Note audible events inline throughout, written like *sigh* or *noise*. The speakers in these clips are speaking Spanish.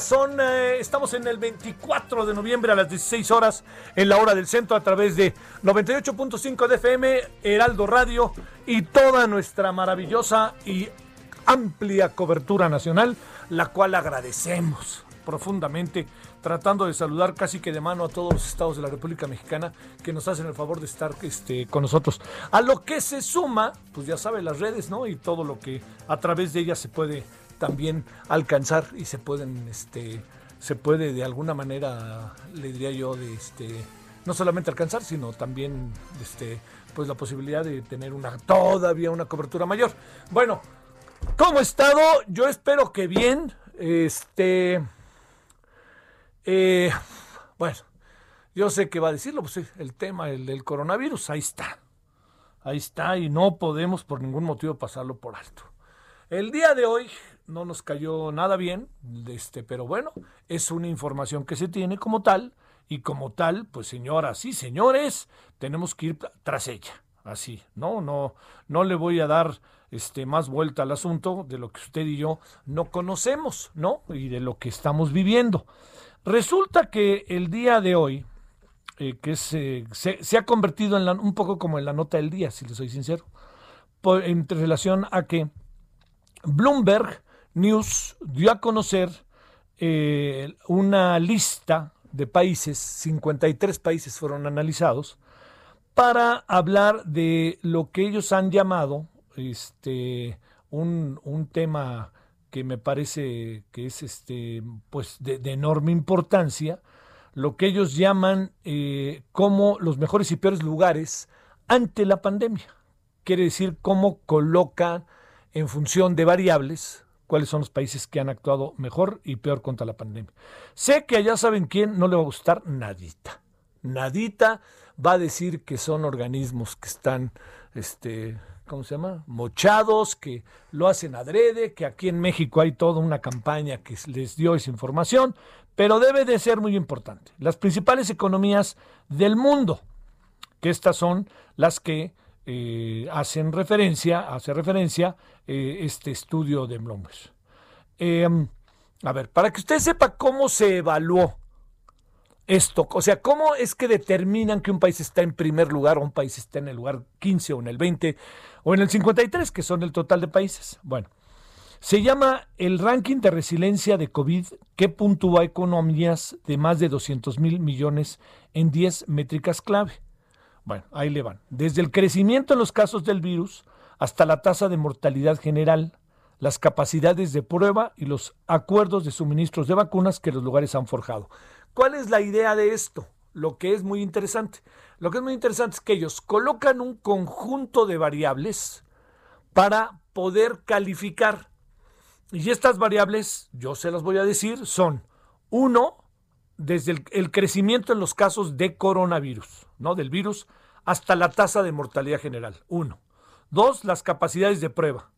Son, eh, estamos en el 24 de noviembre a las 16 horas en la hora del centro a través de 98.5 de FM, Heraldo Radio y toda nuestra maravillosa y amplia cobertura nacional, la cual agradecemos profundamente, tratando de saludar casi que de mano a todos los estados de la República Mexicana que nos hacen el favor de estar este, con nosotros. A lo que se suma, pues ya sabe, las redes, ¿no? Y todo lo que a través de ellas se puede también alcanzar y se pueden, este, se puede de alguna manera, le diría yo, de este, no solamente alcanzar, sino también, este, pues la posibilidad de tener una, todavía una cobertura mayor. Bueno, ¿cómo estado? Yo espero que bien, este, eh, bueno, yo sé que va a decirlo, pues el tema el del coronavirus, ahí está. Ahí está y no podemos por ningún motivo pasarlo por alto. El día de hoy no nos cayó nada bien, este, pero bueno, es una información que se tiene como tal y como tal, pues señoras y señores, tenemos que ir tras ella. Así, no, no, no le voy a dar este más vuelta al asunto de lo que usted y yo no conocemos, ¿no? Y de lo que estamos viviendo. Resulta que el día de hoy, eh, que eh, se, se, ha convertido en la, un poco como en la nota del día, si le soy sincero, por, en relación a que Bloomberg News dio a conocer eh, una lista de países, 53 países fueron analizados, para hablar de lo que ellos han llamado este, un, un tema que me parece que es este, pues de, enorme importancia, lo que ellos llaman eh, como los mejores y peores lugares ante la pandemia. Quiere decir cómo colocan en función de variables cuáles son los países que han actuado mejor y peor contra la pandemia. Sé que allá saben quién no le va a gustar nadita. Nadita va a decir que son organismos que están, este, ¿cómo se llama? Mochados, que lo hacen adrede, que aquí en México hay toda una campaña que les dio esa información, pero debe de ser muy importante. Las principales economías del mundo, que estas son las que eh, hacen referencia, hace referencia eh, este estudio de Bloomberg. Eh, a ver, para que usted sepa cómo se evaluó esto, o sea, cómo es que determinan que un país está en primer lugar o un país está en el lugar 15 o en el 20 o en el 53, que son el total de países. Bueno, se llama el ranking de resiliencia de COVID que puntúa economías de más de 200 mil millones en 10 métricas clave. Bueno, ahí le van. Desde el crecimiento en los casos del virus hasta la tasa de mortalidad general, las capacidades de prueba y los acuerdos de suministros de vacunas que los lugares han forjado. ¿Cuál es la idea de esto? Lo que es muy interesante. Lo que es muy interesante es que ellos colocan un conjunto de variables para poder calificar. Y estas variables, yo se las voy a decir, son uno, desde el, crecimiento en los casos de coronavirus, ¿no? Del virus hasta la tasa de mortalidad general. Uno. Dos, las capacidades de prueba.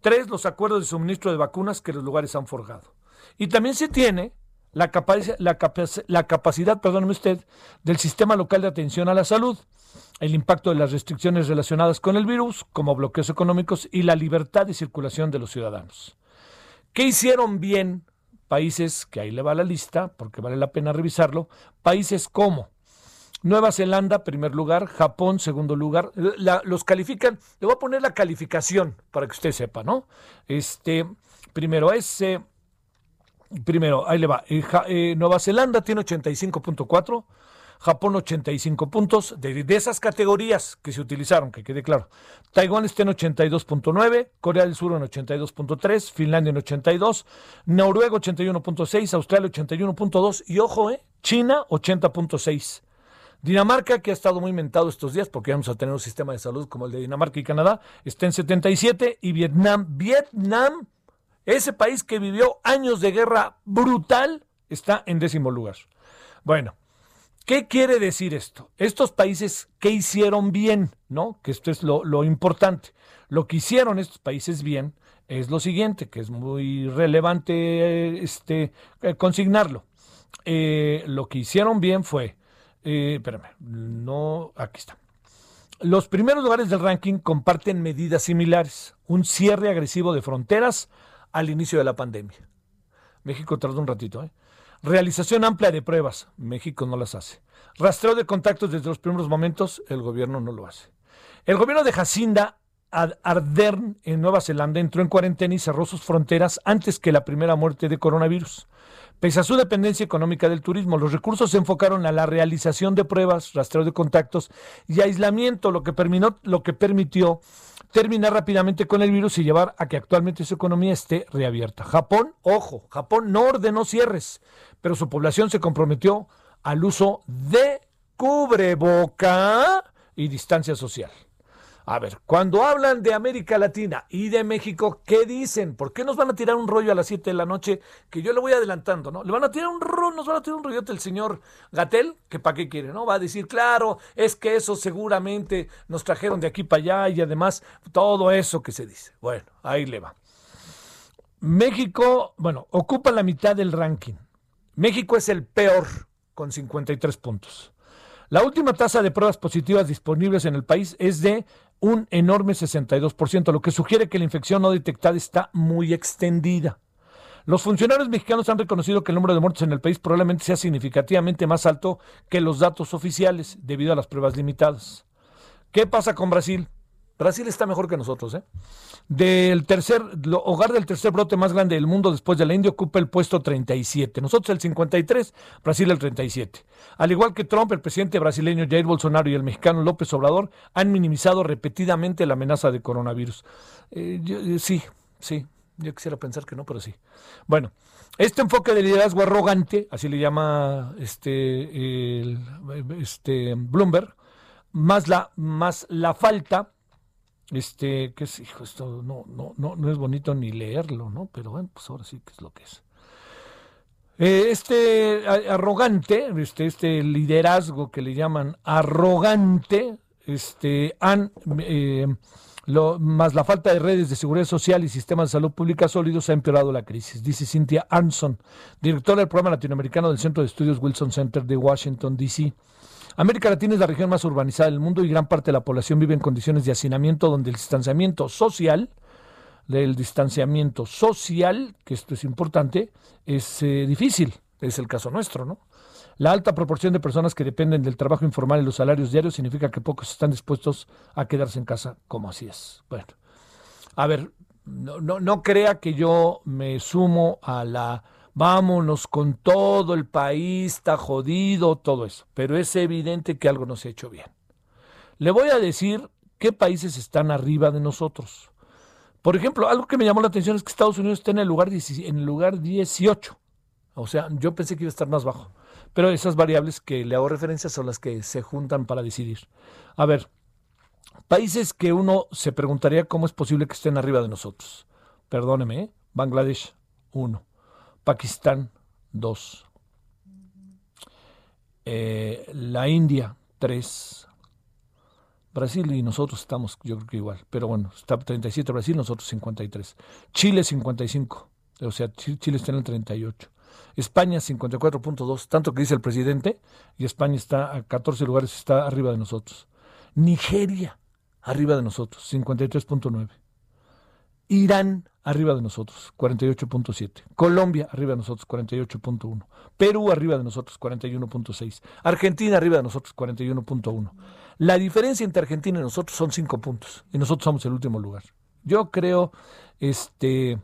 Tres, los acuerdos de suministro de vacunas que los lugares han forjado. Y también se tiene la, capac la, capac la capacidad, perdóneme usted, del sistema local de atención a la salud, el impacto de las restricciones relacionadas con el virus, como bloqueos económicos y la libertad de circulación de los ciudadanos. ¿Qué hicieron bien países, que ahí le va la lista, porque vale la pena revisarlo, países como Nueva Zelanda, primer lugar, Japón, segundo lugar, la, los califican, le voy a poner la calificación para que usted sepa, ¿no? Este, primero es, eh, primero, ahí le va, eh, ja, eh, Nueva Zelanda tiene 85.4, Japón 85 puntos, de, de, esas categorías que se utilizaron, que quede claro. Taiwán está en 82.9, Corea del Sur en 82.3, Finlandia en 82, Noruega 81.6, Australia 81.2 y ojo, eh, China 80.6. Dinamarca, que ha estado muy mentado estos días porque vamos a tener un sistema de salud como el de Dinamarca y Canadá, está en 77 y Vietnam, Vietnam, ese país que vivió años de guerra brutal, está en décimo lugar. Bueno, ¿qué quiere decir esto? Estos países, ¿qué hicieron bien? ¿No? Que esto es lo, lo importante. Lo que hicieron estos países bien es lo siguiente, que es muy relevante este, eh, consignarlo. Eh, lo que hicieron bien fue eh, espérame, no, aquí está. Los primeros lugares del ranking comparten medidas similares. Un cierre agresivo de fronteras al inicio de la pandemia. México tardó un ratito. ¿eh? Realización amplia de pruebas. México no las hace. Rastreo de contactos desde los primeros momentos. El gobierno no lo hace. El gobierno de Jacinda Ardern en Nueva Zelanda entró en cuarentena y cerró sus fronteras antes que la primera muerte de coronavirus. Pese a su dependencia económica del turismo, los recursos se enfocaron a la realización de pruebas, rastreo de contactos y aislamiento, lo que, permitió terminar rápidamente con el virus y llevar a que actualmente su economía esté reabierta. Japón, ojo, Japón no ordenó cierres, pero su población se comprometió al uso de cubreboca y distancia social. A ver, cuando hablan de América Latina y de México, ¿qué dicen? ¿Por qué nos van a tirar un rollo a las 7 de la noche? Que yo le voy adelantando, ¿no? Le van a tirar un rollo, nos van a tirar un rollote el señor Gatel, que para qué quiere, ¿no? Va a decir, claro, es que eso seguramente nos trajeron de aquí para allá y además todo eso que se dice. Bueno, ahí le va. México, bueno, ocupa la mitad del ranking. México es el peor con 53 puntos. La última tasa de pruebas positivas disponibles en el país es de un enorme 62%, lo que sugiere que la infección no detectada está muy extendida. Los funcionarios mexicanos han reconocido que el número de muertos en el país probablemente sea significativamente más alto que los datos oficiales debido a las pruebas limitadas. ¿Qué pasa con Brasil? Brasil está mejor que nosotros. ¿eh? Del tercer, hogar del tercer brote más grande del mundo después de la India ocupa el puesto 37. Nosotros el 53, Brasil el 37. Al igual que Trump, el presidente brasileño Jair Bolsonaro y el mexicano López Obrador han minimizado repetidamente la amenaza de coronavirus. Eh, eh, sí, sí, yo quisiera pensar que no, pero sí. Bueno, este enfoque de liderazgo arrogante, así le llama este, este Bloomberg, más la, más la falta este, que es, esto no, no, no, no es bonito ni leerlo, ¿no? Pero bueno, pues ahora sí que es lo que es. Eh, este arrogante, este, este liderazgo que le llaman arrogante, este, han, eh, lo, más la falta de redes de seguridad social y sistemas de salud pública sólidos ha empeorado la crisis, dice Cynthia Arnson, directora del programa latinoamericano del Centro de Estudios Wilson Center de Washington, D.C. América Latina es la región más urbanizada del mundo y gran parte de la población vive en condiciones de hacinamiento donde el distanciamiento social, el distanciamiento social, que esto es importante, es eh, difícil. Es el caso nuestro, ¿no? La alta proporción de personas que dependen del trabajo informal y los salarios diarios significa que pocos están dispuestos a quedarse en casa, como así es. Bueno, a ver, no, no, no crea que yo me sumo a la vámonos con todo el país, está jodido, todo eso. Pero es evidente que algo no se ha hecho bien. Le voy a decir qué países están arriba de nosotros. Por ejemplo, algo que me llamó la atención es que Estados Unidos está en el lugar, en el lugar 18. O sea, yo pensé que iba a estar más bajo. Pero esas variables que le hago referencia son las que se juntan para decidir. A ver, países que uno se preguntaría cómo es posible que estén arriba de nosotros. Perdóneme, ¿eh? Bangladesh, 1. Pakistán 2. Eh, la India 3. Brasil y nosotros estamos, yo creo que igual, pero bueno, está 37 Brasil, nosotros 53. Chile 55, o sea, Chile está en el 38. España 54.2, tanto que dice el presidente, y España está a 14 lugares, está arriba de nosotros. Nigeria, arriba de nosotros, 53.9. Irán, arriba de nosotros, 48.7. Colombia, arriba de nosotros, 48.1. Perú, arriba de nosotros, 41.6. Argentina, arriba de nosotros, 41.1. La diferencia entre Argentina y nosotros son 5 puntos. Y nosotros somos el último lugar. Yo creo este,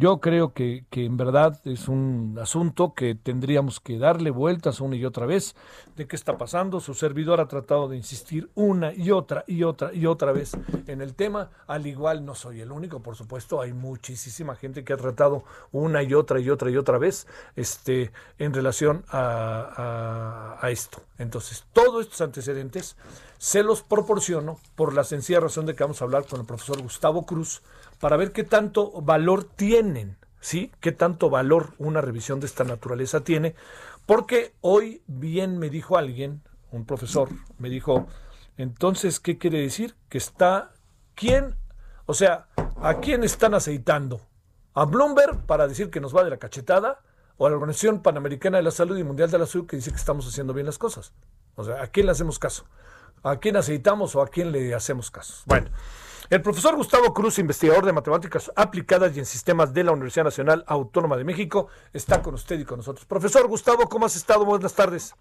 Yo creo que, que, en verdad es un asunto que tendríamos que darle vueltas una y otra vez de qué está pasando. Su servidor ha tratado de insistir una y otra y otra y otra vez en el tema. Al igual no soy el único, por supuesto, hay muchísima gente que ha tratado una y otra y otra y otra vez este, en relación a, a esto. Entonces, todos estos antecedentes se los proporciono por la sencilla razón de que vamos a hablar con el profesor Gustavo Cruz para ver qué tanto valor tienen, ¿sí? ¿Qué tanto valor una revisión de esta naturaleza tiene? Porque hoy bien me dijo alguien, un profesor, me dijo, entonces, ¿qué quiere decir? Que está, ¿quién? O sea, ¿a quién están aceitando? ¿A Bloomberg para decir que nos va de la cachetada? ¿O a la Organización Panamericana de la Salud y Mundial de la Salud que dice que estamos haciendo bien las cosas? O sea, ¿a quién le hacemos caso? ¿A quién aceitamos o a quién le hacemos caso? Bueno. El profesor Gustavo Cruz, investigador de matemáticas aplicadas y en sistemas de la Universidad Nacional Autónoma de México, está con usted y con nosotros. Profesor Gustavo, ¿cómo has estado? Buenas tardes.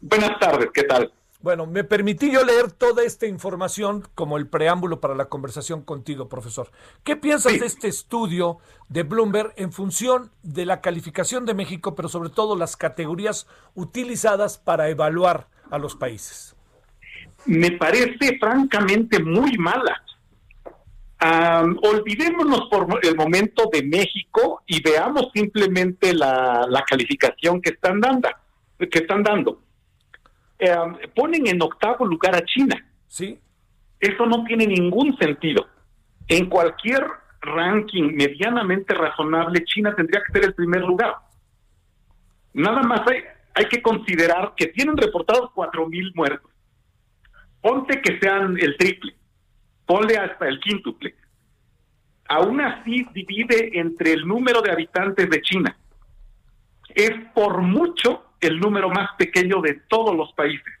Buenas tardes, ¿qué tal? Bueno, me permití yo leer toda esta información como el preámbulo para la conversación contigo, profesor. ¿Qué piensas de este estudio de Bloomberg en función de la calificación de México, pero sobre todo las categorías utilizadas para evaluar a los países? Me parece francamente muy mala olvidémonos por el momento de México y veamos simplemente la, calificación que están dando. Que están dando. ponen en octavo lugar a China. Sí. Eso no tiene ningún sentido. En cualquier ranking medianamente razonable, China tendría que ser el primer lugar. Nada más hay, hay que considerar que tienen reportados cuatro mil muertos. Ponte que sean el triple ponle hasta el quíntuple. Aún así divide entre el número de habitantes de China. Es por mucho el número más pequeño de todos los países.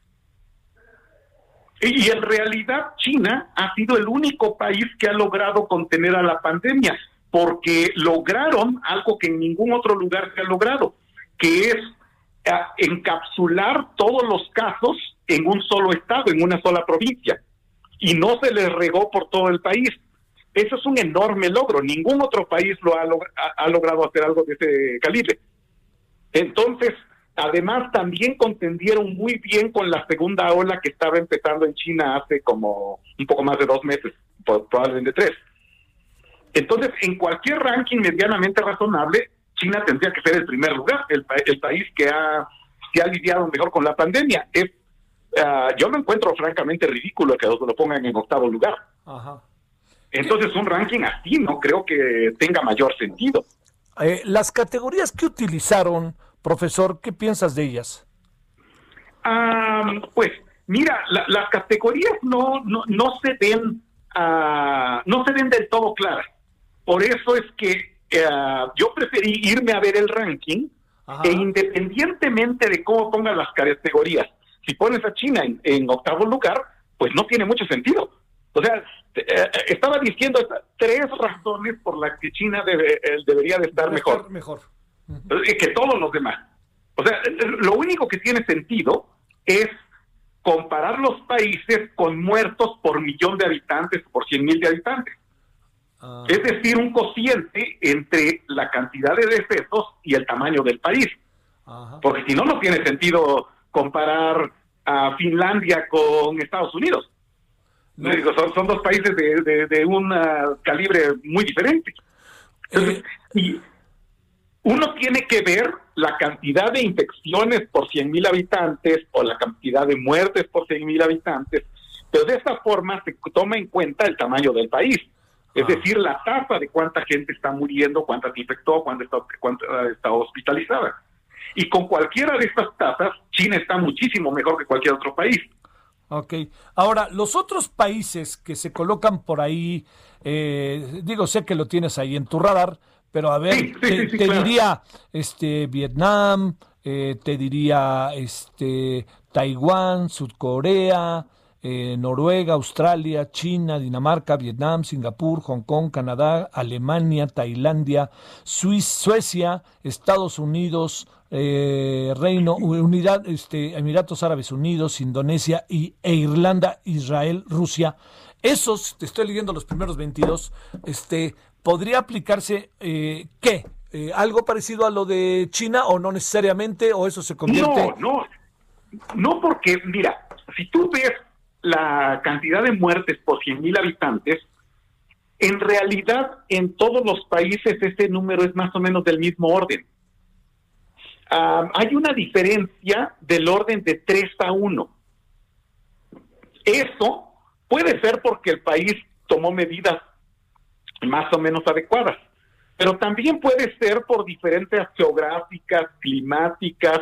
Y en realidad China ha sido el único país que ha logrado contener a la pandemia, porque lograron algo que en ningún otro lugar se ha logrado, que es eh, encapsular todos los casos en un solo estado, en una sola provincia y no se les regó por todo el país. Eso es un enorme logro. Ningún otro país lo ha, ha, logrado hacer algo de ese calibre. Entonces, además, también contendieron muy bien con la segunda ola que estaba empezando en China hace como un poco más de dos meses, probablemente tres. Entonces, en cualquier ranking medianamente razonable, China tendría que ser el primer lugar, el, el país que ha, que ha lidiado mejor con la pandemia. Es Ah, yo me encuentro francamente ridículo que lo pongan en octavo lugar. Entonces un ranking así no creo que tenga mayor sentido. Eh, las categorías que utilizaron, profesor, ¿qué piensas de ellas? pues mira, las categorías no, no, no se ven uh, no se ven del todo claras. Por eso es que uh, yo preferí irme a ver el ranking e independientemente de cómo pongan las categorías, si pones a China en, octavo lugar, pues no tiene mucho sentido. O sea, eh, estaba diciendo tres razones por las que China debe, eh, debería de estar mejor, mejor. que todos los demás. O sea, lo único que tiene sentido es comparar los países con muertos por millón de habitantes, por cien mil de habitantes. Ah. Es decir, un cociente entre la cantidad de decesos y el tamaño del país. Porque si no, no tiene sentido comparar a Finlandia con Estados Unidos. son, dos países de, un ah, calibre muy diferente. Eh, y uno tiene que ver la cantidad de infecciones por 100.000 habitantes o la cantidad de muertes por 100.000 habitantes, pero de esta forma se toma en cuenta el tamaño del país. Es ah. decir, la tasa de cuánta gente está muriendo, cuánta se infectó, cuánta está hospitalizada. Y con cualquiera de estas tasas, China está muchísimo mejor que cualquier otro país. Ok. Ahora, los otros países que se colocan por ahí, eh, digo, sé que lo tienes ahí en tu radar, pero a ver, te, diría este Vietnam, eh, te diría este Taiwán, Sudcorea, eh, Noruega, Australia, China, Dinamarca, Vietnam, Singapur, Hong Kong, Canadá, Alemania, Tailandia, Suecia, Estados Unidos, eh, Reino Unidad, este, Emiratos Árabes Unidos, Indonesia y, e Irlanda, Israel, Rusia. Esos, te estoy leyendo los primeros 22, este, ¿podría aplicarse eh, qué? Eh, ¿Algo parecido a lo de China o no necesariamente? ¿O eso se convierte? No, no, no porque, mira, si tú ves la cantidad de muertes por 100.000 habitantes, en realidad en todos los países ese número es más o menos del mismo orden. Hay una diferencia del orden de 3 a 1. Eso puede ser porque el país tomó medidas más o menos adecuadas pero también puede ser por diferentes geográficas, climáticas,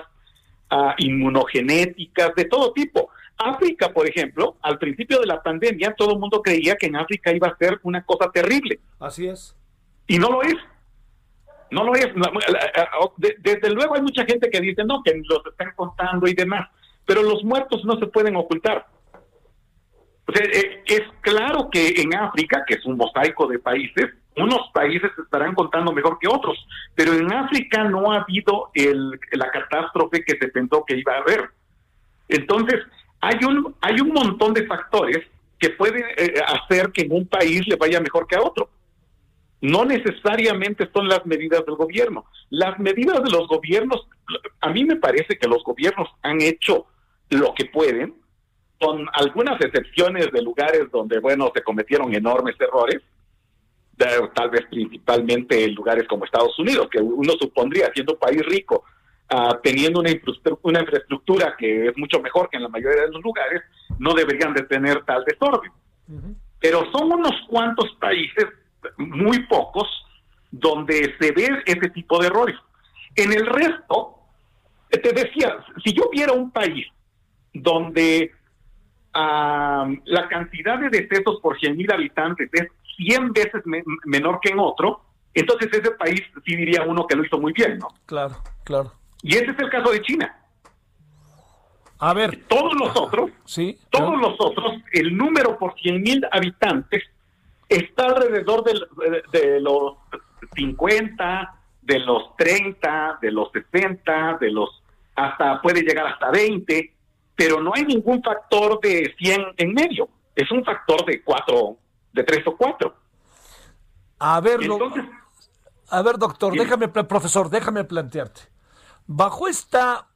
uh, inmunogenéticas, de todo tipo. África, por ejemplo, al principio de la pandemia, todo el mundo creía que en África iba a ser una cosa terrible. Así es. Y no lo es. No lo es. Desde luego hay mucha gente que dice, no, que los están contando y demás, pero los muertos no se pueden ocultar. Eh, es claro que en África, que es un mosaico de países, unos países estarán contando mejor que otros, pero en África no ha habido el, la catástrofe que se pensó que iba a haber. Entonces, hay un, hay un montón de factores que pueden eh, hacer que en un país le vaya mejor que a otro. No necesariamente son las medidas del gobierno. Las medidas de los gobiernos, a mí me parece que los gobiernos han hecho lo que pueden, con algunas excepciones de lugares donde, bueno, se cometieron enormes errores, tal vez principalmente en lugares como Estados Unidos, que uno supondría, siendo un país rico, uh, teniendo una infraestructura, una infraestructura que es mucho mejor que en la mayoría de los lugares, no deberían de tener tal desorden. Pero son unos cuantos países, muy pocos, donde se ve ese tipo de errores. En el resto, te decía, si yo viera un país donde uh, la cantidad de decesos por 100.000 habitantes es 100 veces menor que en otro, entonces ese país sí diría uno que lo hizo muy bien, ¿no? Claro, claro. Y ese es el caso de China. A ver. Todos los otros, sí, todos los otros, el número por 100 mil habitantes está alrededor de, de, los 50, de los 30, de los 60, de los hasta puede llegar hasta 20, pero no hay ningún factor de 100 en medio. Es un factor de 4 de tres o cuatro. A ver, a ver, doctor, déjame, profesor, déjame plantearte. Bajo esta,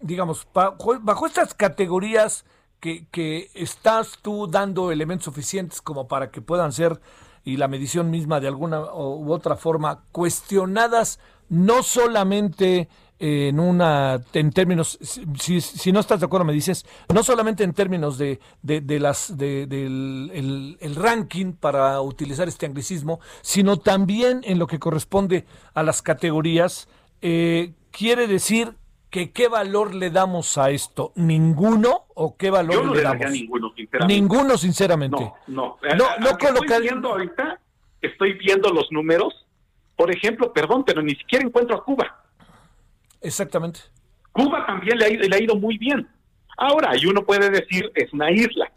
digamos, bajo, estas categorías que, estás tú dando elementos suficientes como para que puedan ser, y la medición misma de alguna u otra forma, cuestionadas no solamente en una en términos si, si, no estás de acuerdo me dices no solamente en términos de, de, las de, del el, ranking para utilizar este anglicismo sino también en lo que corresponde a las categorías eh, quiere decir que qué valor le damos a esto ninguno o qué valor Yo no le, damos ninguno sinceramente ninguno sinceramente no no no, no estoy viendo ahorita estoy viendo los números por ejemplo perdón pero ni siquiera encuentro a Cuba Exactamente. Cuba también le ha, ido, le ha ido muy bien. Ahora, y uno puede decir, es una isla.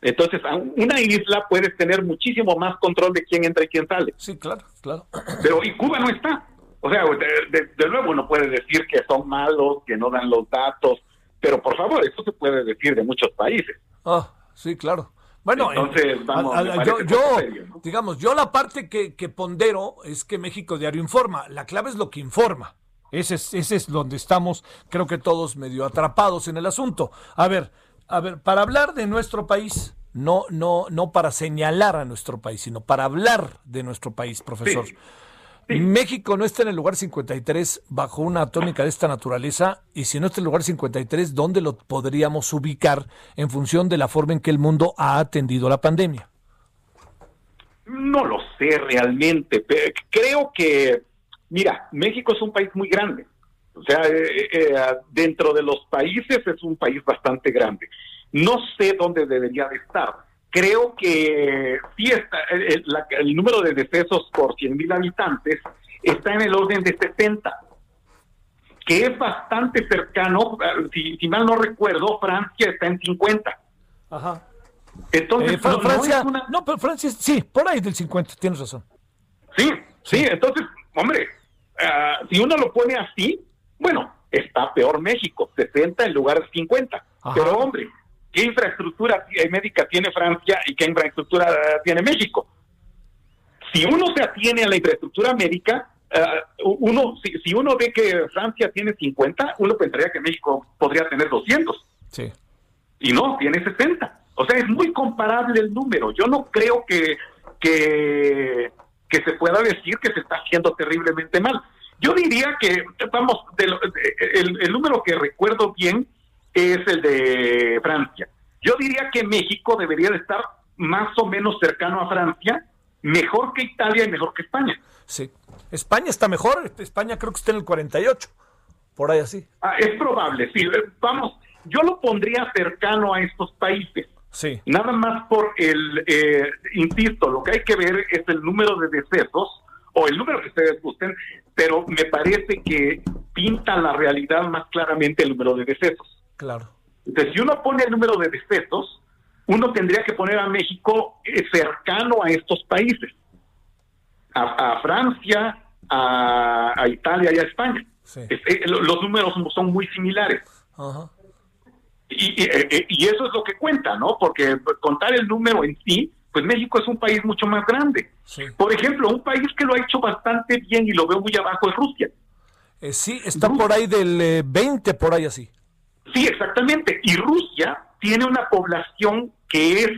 Entonces, una isla puede tener muchísimo más control de quién entra y quién sale. Sí, claro, claro. Pero y Cuba no está. O sea, de, de, nuevo uno puede decir que son malos, que no dan los datos, pero por favor, eso se puede decir de muchos países. Ah, sí, claro. Bueno, entonces, vamos, yo, yo digamos, yo la parte que, que pondero es que México Diario informa. La clave es lo que informa. Ese es, ese es donde estamos, creo que todos medio atrapados en el asunto. A ver, a ver, para hablar de nuestro país, no, no, no para señalar a nuestro país, sino para hablar de nuestro país, profesor. México no está en el lugar 53 bajo una tónica de esta naturaleza, y si no está en el lugar 53, ¿dónde lo podríamos ubicar en función de la forma en que el mundo ha atendido la pandemia? No lo sé realmente. Creo que Mira, México es un país muy grande. O sea, eh, eh, dentro de los países es un país bastante grande. No sé dónde debería de estar. Creo que sí está, el, el número de decesos por 100.000 habitantes está en el orden de 70, que es bastante cercano, si, si mal no recuerdo, Francia está en 50. Ajá. Entonces, eh, Francia, no, no, pero Francia, sí, por ahí del 50, tienes razón. Sí, sí, entonces, hombre, Ah, si uno lo pone así, bueno, está peor México, 60 en lugar de 50. Pero hombre, ¿qué infraestructura médica tiene Francia y qué infraestructura tiene México? Si uno se atiene a la infraestructura médica, uh, uno, si, si, uno ve que Francia tiene 50, uno pensaría que México podría tener 200. Sí. Y no, tiene 60. O sea, es muy comparable el número. Yo no creo que, que, que se pueda decir que se está haciendo terriblemente mal. Yo diría que, vamos, el, el número que recuerdo bien es el de Francia. Yo diría que México debería de estar más o menos cercano a Francia, mejor que Italia y mejor que España. Sí. España está mejor, España creo que está en el 48, por ahí así. Ah, es probable, sí. Vamos, yo lo pondría cercano a estos países. Sí. Nada más por el, eh, insisto, lo que hay que ver es el número de decesos o el número que ustedes gusten, pero me parece que pinta la realidad más claramente el número de decesos. Claro. Entonces, si uno pone el número de decesos, uno tendría que poner a México eh, cercano a estos países, a, Francia, a, Italia y a España. Eh, los números son muy similares. Ajá. Eh, y, eso es lo que cuenta, ¿no? Porque contar el número en sí, pues México es un país mucho más grande. Por ejemplo, un país que lo ha hecho bastante bien y lo veo muy abajo es Rusia. Eh, sí, está por ahí del 20, eh, por ahí así. Sí, exactamente. Y Rusia tiene una población que es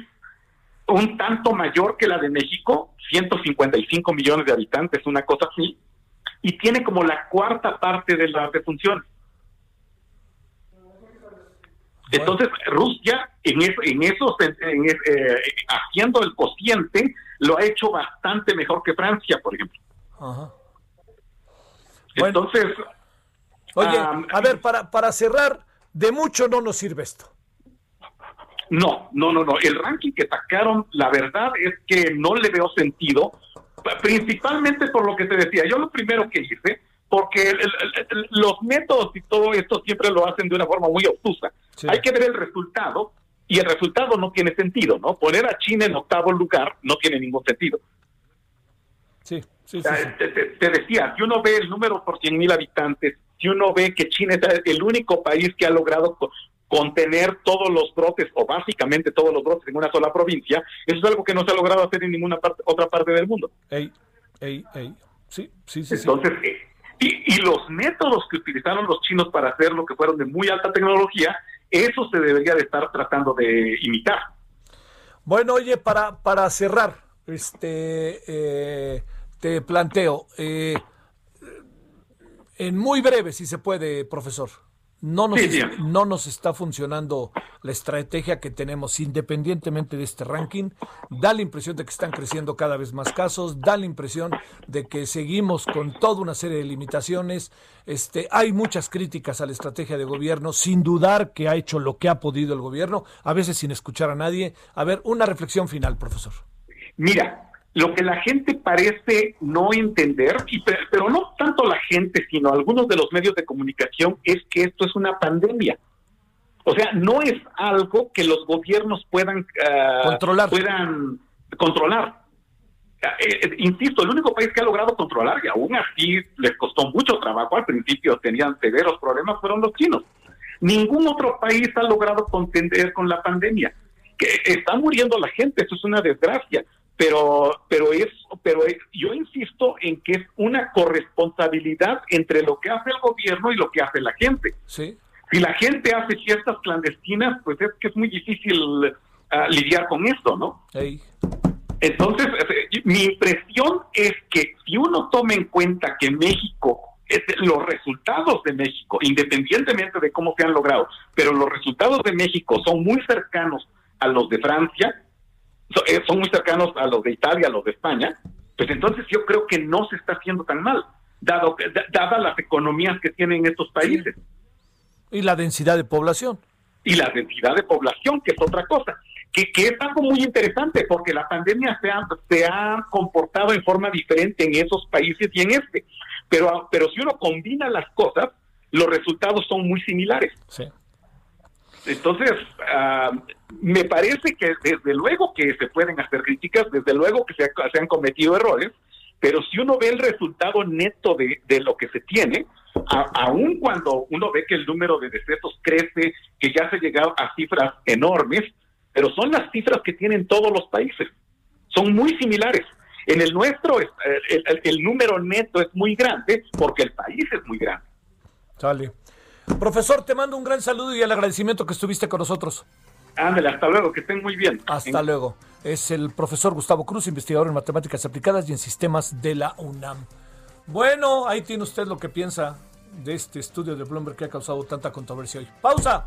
un tanto mayor que la de México, 155 millones de habitantes, una cosa así, y tiene como la cuarta parte de las defunciones. Entonces, Rusia, en, eso, en esos, eh, haciendo el cociente, lo ha hecho bastante mejor que Francia, por ejemplo. Entonces. Oye, a ver, para, para cerrar, de mucho no nos sirve esto. No, no, no, no. El ranking que sacaron, la verdad es que no le veo sentido, principalmente por lo que te decía. Yo lo primero que hice porque los métodos y todo esto siempre lo hacen de una forma muy obtusa. Hay que ver el resultado y el resultado no tiene sentido, ¿no? Poner a China en octavo lugar no tiene ningún sentido. Sí, sí, sí. Te, decía, si uno ve el número por 100 mil habitantes, si uno ve que China es el único país que ha logrado contener todos los brotes o básicamente todos los brotes en una sola provincia, eso es algo que no se ha logrado hacer en ninguna otra parte del mundo. Ey, ey, ey. Sí, sí, sí. Entonces, eh, y, los métodos que utilizaron los chinos para hacerlo, que fueron de muy alta tecnología, eso se debería de estar tratando de imitar. Bueno, oye, para, para cerrar, este, eh, te planteo, eh, en muy breve, si se puede, profesor. No nos, no nos está funcionando la estrategia que tenemos independientemente de este ranking. Da la impresión de que están creciendo cada vez más casos, da la impresión de que seguimos con toda una serie de limitaciones. Este, hay muchas críticas a la estrategia de gobierno, sin dudar que ha hecho lo que ha podido el gobierno, a veces sin escuchar a nadie. A ver, una reflexión final, profesor. Mira, lo que la gente parece no entender, y, pero no tanto la gente, sino algunos de los medios de comunicación, es que esto es una pandemia. O sea, no es algo que los gobiernos puedan ah, controlar. Puedan controlar. Eh, eh, insisto, el único país que ha logrado controlar, y aún así les costó mucho trabajo, al principio tenían severos problemas, fueron los chinos. Ningún otro país ha logrado contender con la pandemia. Que está muriendo la gente, eso es una desgracia pero pero es pero yo insisto en que es una corresponsabilidad entre lo que hace el gobierno y lo que hace la gente. Sí. Si la gente hace fiestas clandestinas, pues es que es muy difícil ah, lidiar con esto, ¿no? Entonces, eh, mi impresión es que si uno toma en cuenta que México, los resultados de México, independientemente de cómo se han logrado, pero los resultados de México son muy cercanos a los de Francia, son muy cercanos a los de Italia, a los de España, pues entonces yo creo que no se está haciendo tan mal, dado dadas las economías que tienen estos países. Y la densidad de población. Y la densidad de población, que es otra cosa, que, que es algo muy interesante, porque la pandemia se ha, se ha comportado en forma diferente en esos países y en este. Pero, pero si uno combina las cosas, los resultados son muy similares. Sí. Entonces, ah, me parece que desde luego que se pueden hacer críticas, desde luego que se, han cometido errores, pero si uno ve el resultado neto de, lo que se tiene, aun cuando uno ve que el número de decesos crece, que ya se ha llegado a cifras enormes, pero son las cifras que tienen todos los países, son muy similares. En el nuestro, el, el número neto es muy grande porque el país es muy grande. Sale. Profesor, te mando un gran saludo y el agradecimiento que estuviste con nosotros. Ándale, hasta luego, que estén muy bien. Hasta luego. Es el profesor Gustavo Cruz, investigador en matemáticas aplicadas y en sistemas de la UNAM. Bueno, ahí tiene usted lo que piensa de este estudio de Bloomberg que ha causado tanta controversia hoy. ¡Pausa!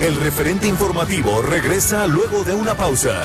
El referente informativo regresa luego de una pausa.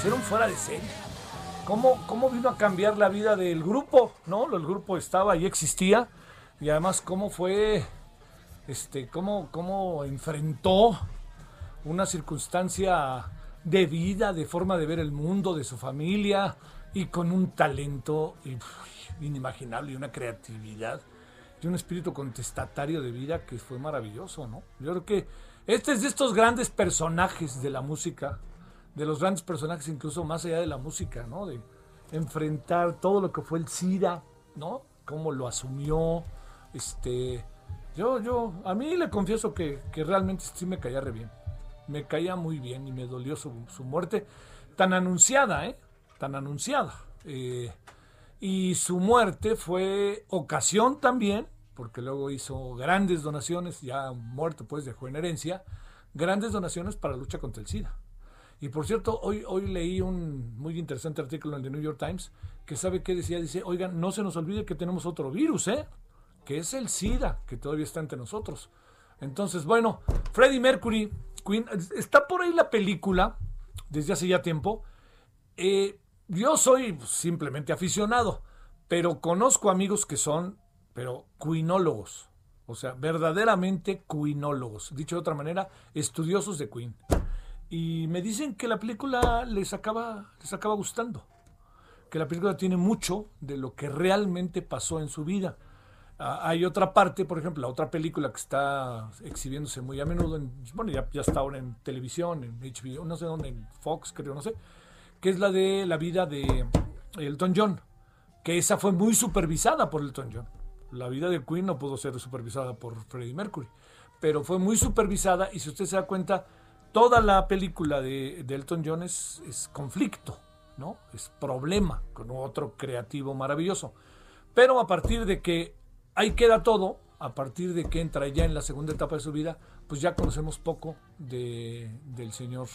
fuera de serie. ¿Cómo, ¿Cómo vino a cambiar la vida del grupo? ¿No? El grupo estaba y existía. Y además, cómo fue, este, cómo, cómo enfrentó una circunstancia de vida, de forma de ver el mundo, de su familia, y con un talento inimaginable y una creatividad y un espíritu contestatario de vida que fue maravilloso, ¿no? Yo creo que este es de estos grandes personajes de la música de los grandes personajes, incluso más allá de la música, ¿no? De enfrentar todo lo que fue el SIDA, ¿no? Cómo lo asumió, este... Yo, yo, a mí le confieso que, realmente sí me caía re bien. Me caía muy bien y me dolió su, muerte tan anunciada, ¿eh? Tan anunciada. Eh, y su muerte fue ocasión también, porque luego hizo grandes donaciones, ya muerto pues dejó en herencia, grandes donaciones para la lucha contra el SIDA. Y por cierto, hoy, hoy leí un muy interesante artículo en The New York Times que sabe qué decía, dice, oigan, no se nos olvide que tenemos otro virus, ¿eh? Que es el SIDA, que todavía está entre nosotros. Entonces, bueno, Freddie Mercury, Queen, está por ahí la película, desde hace ya tiempo. Eh, yo soy simplemente aficionado, pero conozco amigos que son pero queenólogos. O sea, verdaderamente queenólogos. Dicho de otra manera, estudiosos de Queen. Y me dicen que la película les acaba, les acaba gustando. Que la película tiene mucho de lo que realmente pasó en su vida. Ah, hay otra parte, por ejemplo, la otra película que está exhibiéndose muy a menudo, en, bueno, ya, ya está ahora en televisión, en HBO, no sé dónde, en Fox, creo, no sé, que es la de la vida de Elton John, que esa fue muy supervisada por Elton John. La vida de Queen no pudo ser supervisada por Freddie Mercury, pero fue muy supervisada y si usted se da cuenta, toda la película de, Elton John es, conflicto, ¿no? Es problema con otro creativo maravilloso. Pero a partir de que ahí queda todo. A partir de que entra ya en la segunda etapa de su vida, pues ya conocemos poco de, del señor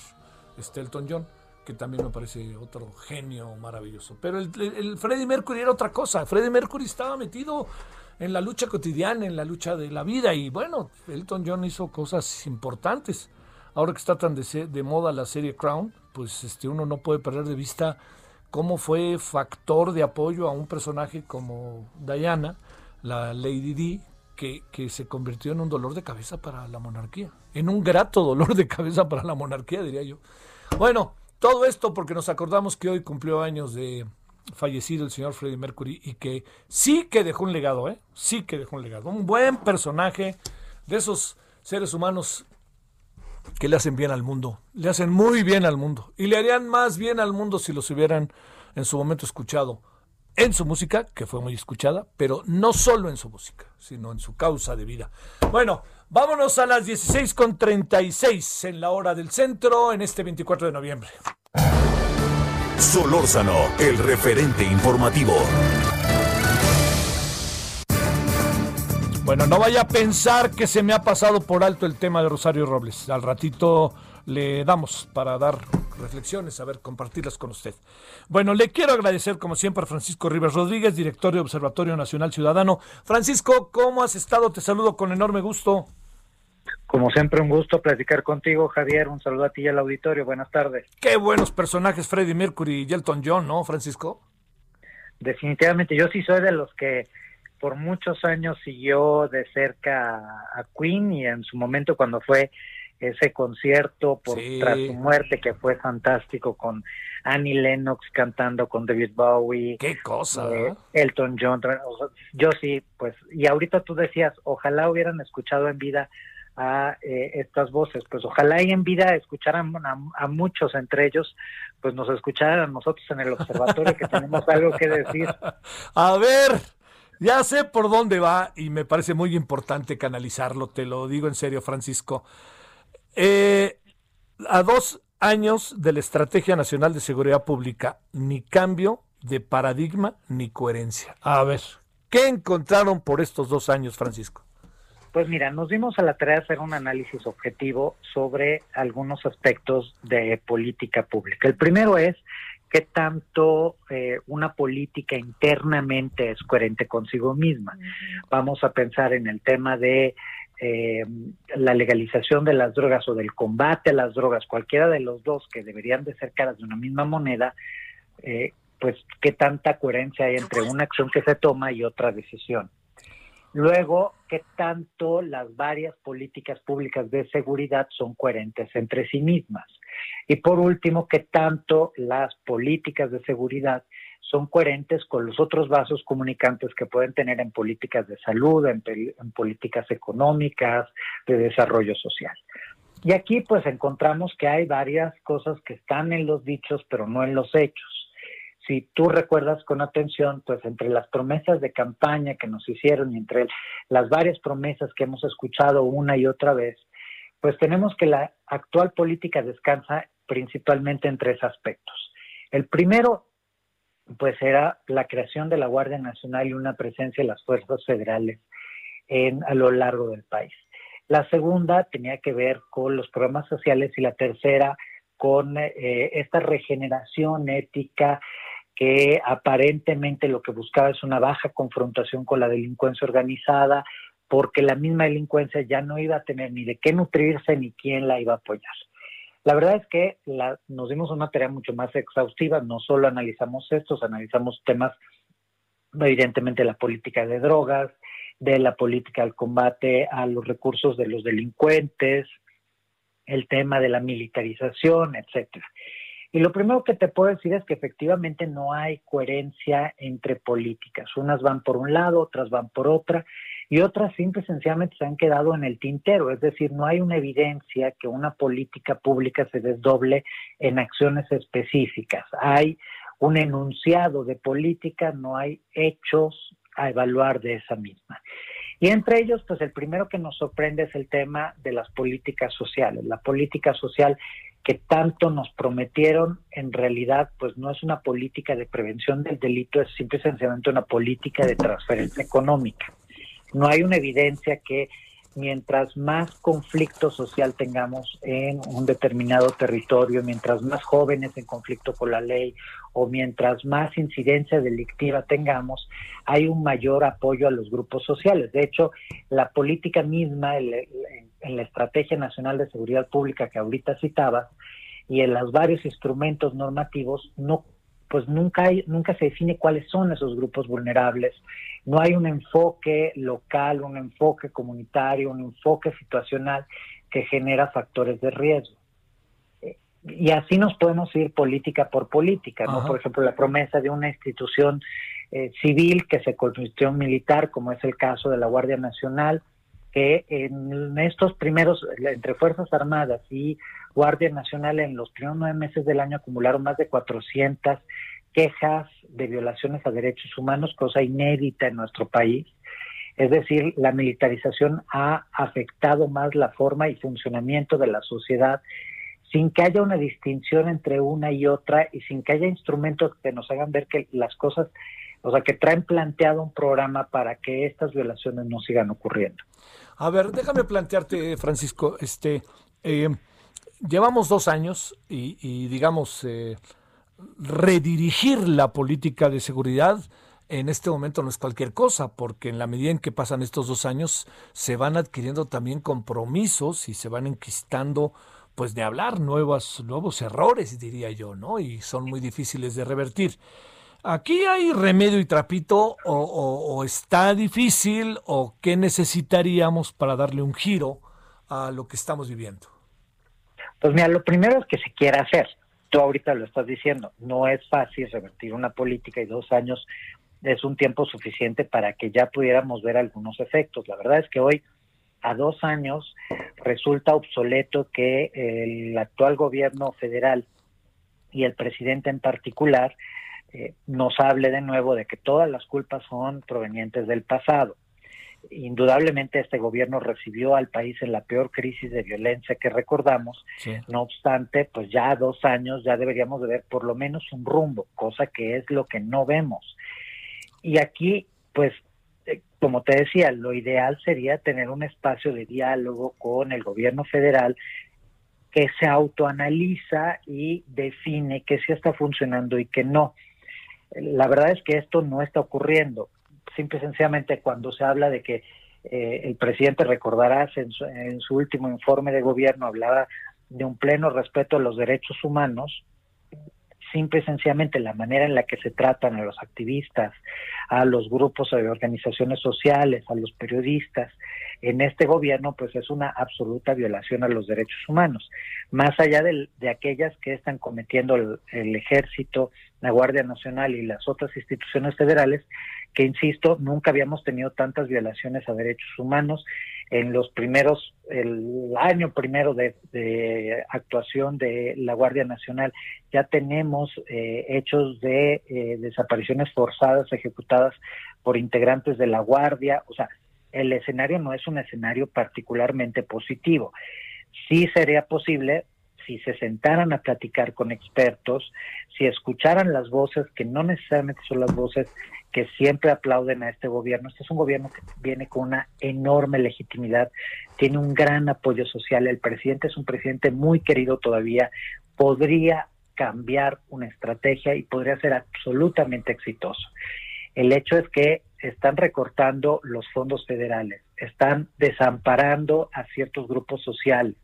Stelton John, que también me parece otro genio maravilloso. Pero el, el, Freddie Mercury era otra cosa. Freddie Mercury estaba metido en la lucha cotidiana, en la lucha de la vida. Y bueno, Elton John hizo cosas importantes. Ahora que está tan de, de moda la serie Crown, pues este, uno no puede perder de vista cómo fue factor de apoyo a un personaje como Diana la Lady Di, que, que, se convirtió en un dolor de cabeza para la monarquía, en un grato dolor de cabeza para la monarquía, diría yo. Bueno, todo esto porque nos acordamos que hoy cumplió años de fallecido el señor Freddie Mercury y que sí que dejó un legado, ¿eh? Sí que dejó un legado. Un buen personaje de esos seres humanos que le hacen bien al mundo, le hacen muy bien al mundo y le harían más bien al mundo si los hubieran en su momento escuchado en su música, que fue muy escuchada, pero no solo en su música, sino en su causa de vida. Bueno, vámonos a las 16.36 en la hora del centro en este 24 de noviembre. Solórzano, el referente informativo. Bueno, no vaya a pensar que se me ha pasado por alto el tema de Rosario Robles. Al ratito le damos para dar reflexiones, a ver, compartirlas con usted. Bueno, le quiero agradecer como siempre a Francisco Rivas Rodríguez, director de Observatorio Nacional Ciudadano. Francisco, ¿cómo has estado? Te saludo con enorme gusto. Como siempre, un gusto platicar contigo, Javier. Un saludo a ti y al auditorio. Buenas tardes. Qué buenos personajes Freddie Mercury y Elton John, ¿no, Francisco? Definitivamente, yo sí soy de los que por muchos años siguió de cerca a Queen y en su momento cuando fue ese concierto por tras su muerte que fue fantástico con Annie Lennox cantando con David Bowie. Qué cosa. Eh, Elton John. yo sí, pues, y ahorita tú decías, ojalá hubieran escuchado en vida a eh, estas voces, pues ojalá y en vida escucharan a, muchos, entre ellos, pues nos escucharan a nosotros en el observatorio que tenemos algo que decir. *laughs* A ver, ya sé por dónde va y me parece muy importante canalizarlo, te lo digo en serio, Francisco. Eh, a dos años de la Estrategia Nacional de Seguridad Pública, ni cambio de paradigma ni coherencia. A ver, ¿qué encontraron por estos dos años, Francisco? Pues mira, nos dimos a la tarea de hacer un análisis objetivo sobre algunos aspectos de política pública. El primero es qué tanto eh, una política internamente es coherente consigo misma. Vamos a pensar en el tema de eh, la legalización de las drogas o del combate a las drogas, cualquiera de los dos que deberían de ser caras de una misma moneda, eh, pues qué tanta coherencia hay entre una acción que se toma y otra decisión. Luego, qué tanto las varias políticas públicas de seguridad son coherentes entre sí mismas. Y por último, qué tanto las políticas de seguridad son coherentes con los otros vasos comunicantes que pueden tener en políticas de salud, en, políticas económicas, de desarrollo social. Y aquí pues encontramos que hay varias cosas que están en los dichos, pero no en los hechos. Si tú recuerdas con atención, pues entre las promesas de campaña que nos hicieron y entre las varias promesas que hemos escuchado una y otra vez, pues tenemos que la actual política descansa principalmente en tres aspectos. El primero pues era la creación de la Guardia Nacional y una presencia de las fuerzas federales en, a lo largo del país. La segunda tenía que ver con los programas sociales y la tercera con eh, esta regeneración ética que aparentemente lo que buscaba es una baja confrontación con la delincuencia organizada, porque la misma delincuencia ya no iba a tener ni de qué nutrirse ni quién la iba a apoyar. La verdad es que nos dimos una tarea mucho más exhaustiva, no solo analizamos estos, analizamos temas, evidentemente la política de drogas, de la política al combate a los recursos de los delincuentes, el tema de la militarización, etcétera. Y lo primero que te puedo decir es que efectivamente no hay coherencia entre políticas. Unas van por un lado, otras van por otra, y otras simple y sencillamente se han quedado en el tintero. Es decir, no hay una evidencia que una política pública se desdoble en acciones específicas. Hay un enunciado de política, no hay hechos a evaluar de esa misma. Y entre ellos, pues el primero que nos sorprende es el tema de las políticas sociales. La política social que tanto nos prometieron, en realidad, pues no es una política de prevención del delito, es simple y una política de transferencia económica. No hay una evidencia que mientras más conflicto social tengamos en un determinado territorio, mientras más jóvenes en conflicto con la ley o mientras más incidencia delictiva tengamos, hay un mayor apoyo a los grupos sociales. De hecho, la política misma, en la Estrategia Nacional de Seguridad Pública que ahorita citaba, y en los varios instrumentos normativos, no pues nunca hay, nunca se define cuáles son esos grupos vulnerables. No hay un enfoque local, un enfoque comunitario, un enfoque situacional que genera factores de riesgo. Y así nos podemos ir política por política, ¿no? Por ejemplo, la promesa de una institución eh, civil que se convirtió en militar, como es el caso de la Guardia Nacional, que en estos primeros, entre Fuerzas Armadas y Guardia Nacional, en los primeros nueve meses del año acumularon más de 400 quejas de violaciones a derechos humanos, cosa inédita en nuestro país. Es decir, la militarización ha afectado más la forma y funcionamiento de la sociedad sin que haya una distinción entre una y otra y sin que haya instrumentos que nos hagan ver que las cosas, o sea, que traen planteado un programa para que estas violaciones no sigan ocurriendo. A ver, déjame plantearte, Francisco, este, eh, llevamos dos años y, digamos, eh, redirigir la política de seguridad en este momento no es cualquier cosa, porque en la medida en que pasan estos dos años se van adquiriendo también compromisos y se van enquistando, pues de hablar nuevos, nuevos errores, diría yo, ¿no? Y son muy difíciles de revertir. ¿Aquí hay remedio y trapito o, está difícil o qué necesitaríamos para darle un giro a lo que estamos viviendo? Pues mira, lo primero es que se quiera hacer. Tú ahorita lo estás diciendo, no es fácil revertir una política y dos años es un tiempo suficiente para que ya pudiéramos ver algunos efectos. La verdad es que hoy, a dos años, resulta obsoleto que el actual gobierno federal y el presidente en particular eh, nos hable de nuevo de que todas las culpas son provenientes del pasado. Indudablemente este gobierno recibió al país en la peor crisis de violencia que recordamos. No obstante, pues ya dos años ya deberíamos de ver por lo menos un rumbo, cosa que es lo que no vemos. Y aquí, pues, eh, como te decía, lo ideal sería tener un espacio de diálogo con el gobierno federal que se autoanaliza y define qué sí está funcionando y qué no. La verdad es que esto no está ocurriendo. Simple y sencillamente cuando se habla de que eh, el presidente, recordarás, en su, en su último informe de gobierno hablaba de un pleno respeto a los derechos humanos, simple y sencillamente la manera en la que se tratan a los activistas, a los grupos de organizaciones sociales, a los periodistas, en este gobierno, pues es una absoluta violación a los derechos humanos, más allá de, aquellas que están cometiendo el, ejército, la Guardia Nacional y las otras instituciones federales, que insisto, nunca habíamos tenido tantas violaciones a derechos humanos en los primeros, el año primero de, actuación de la Guardia Nacional, ya tenemos eh, hechos de eh, desapariciones forzadas ejecutadas por integrantes de la Guardia, o sea, el escenario no es un escenario particularmente positivo. Sí sería posible si se sentaran a platicar con expertos, si escucharan las voces, que no necesariamente son las voces que siempre aplauden a este gobierno. Este es un gobierno que viene con una enorme legitimidad, tiene un gran apoyo social. El presidente es un presidente muy querido todavía, podría cambiar una estrategia y podría ser absolutamente exitoso. El hecho es que están recortando los fondos federales, están desamparando a ciertos grupos sociales,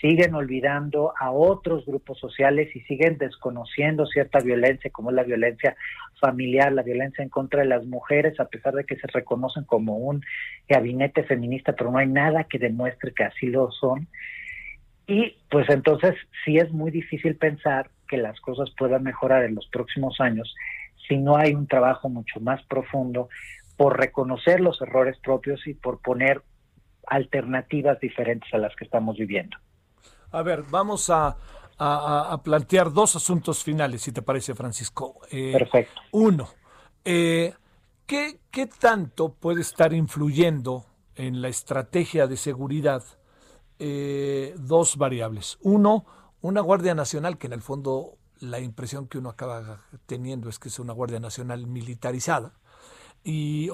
siguen olvidando a otros grupos sociales y siguen desconociendo cierta violencia, como es la violencia familiar, la violencia en contra de las mujeres, a pesar de que se reconocen como un gabinete feminista, pero no hay nada que demuestre que así lo son. Y pues entonces sí es muy difícil pensar que las cosas puedan mejorar en los próximos años si no hay un trabajo mucho más profundo por reconocer los errores propios y por poner alternativas diferentes a las que estamos viviendo. A ver, vamos a, plantear dos asuntos finales, si te parece, Francisco. Eh, Perfecto. Uno, eh, ¿qué, ¿qué tanto puede estar influyendo en la estrategia de seguridad eh, dos variables? Uno, una Guardia Nacional que en el fondo la impresión que uno acaba teniendo es que es una Guardia Nacional militarizada. Y,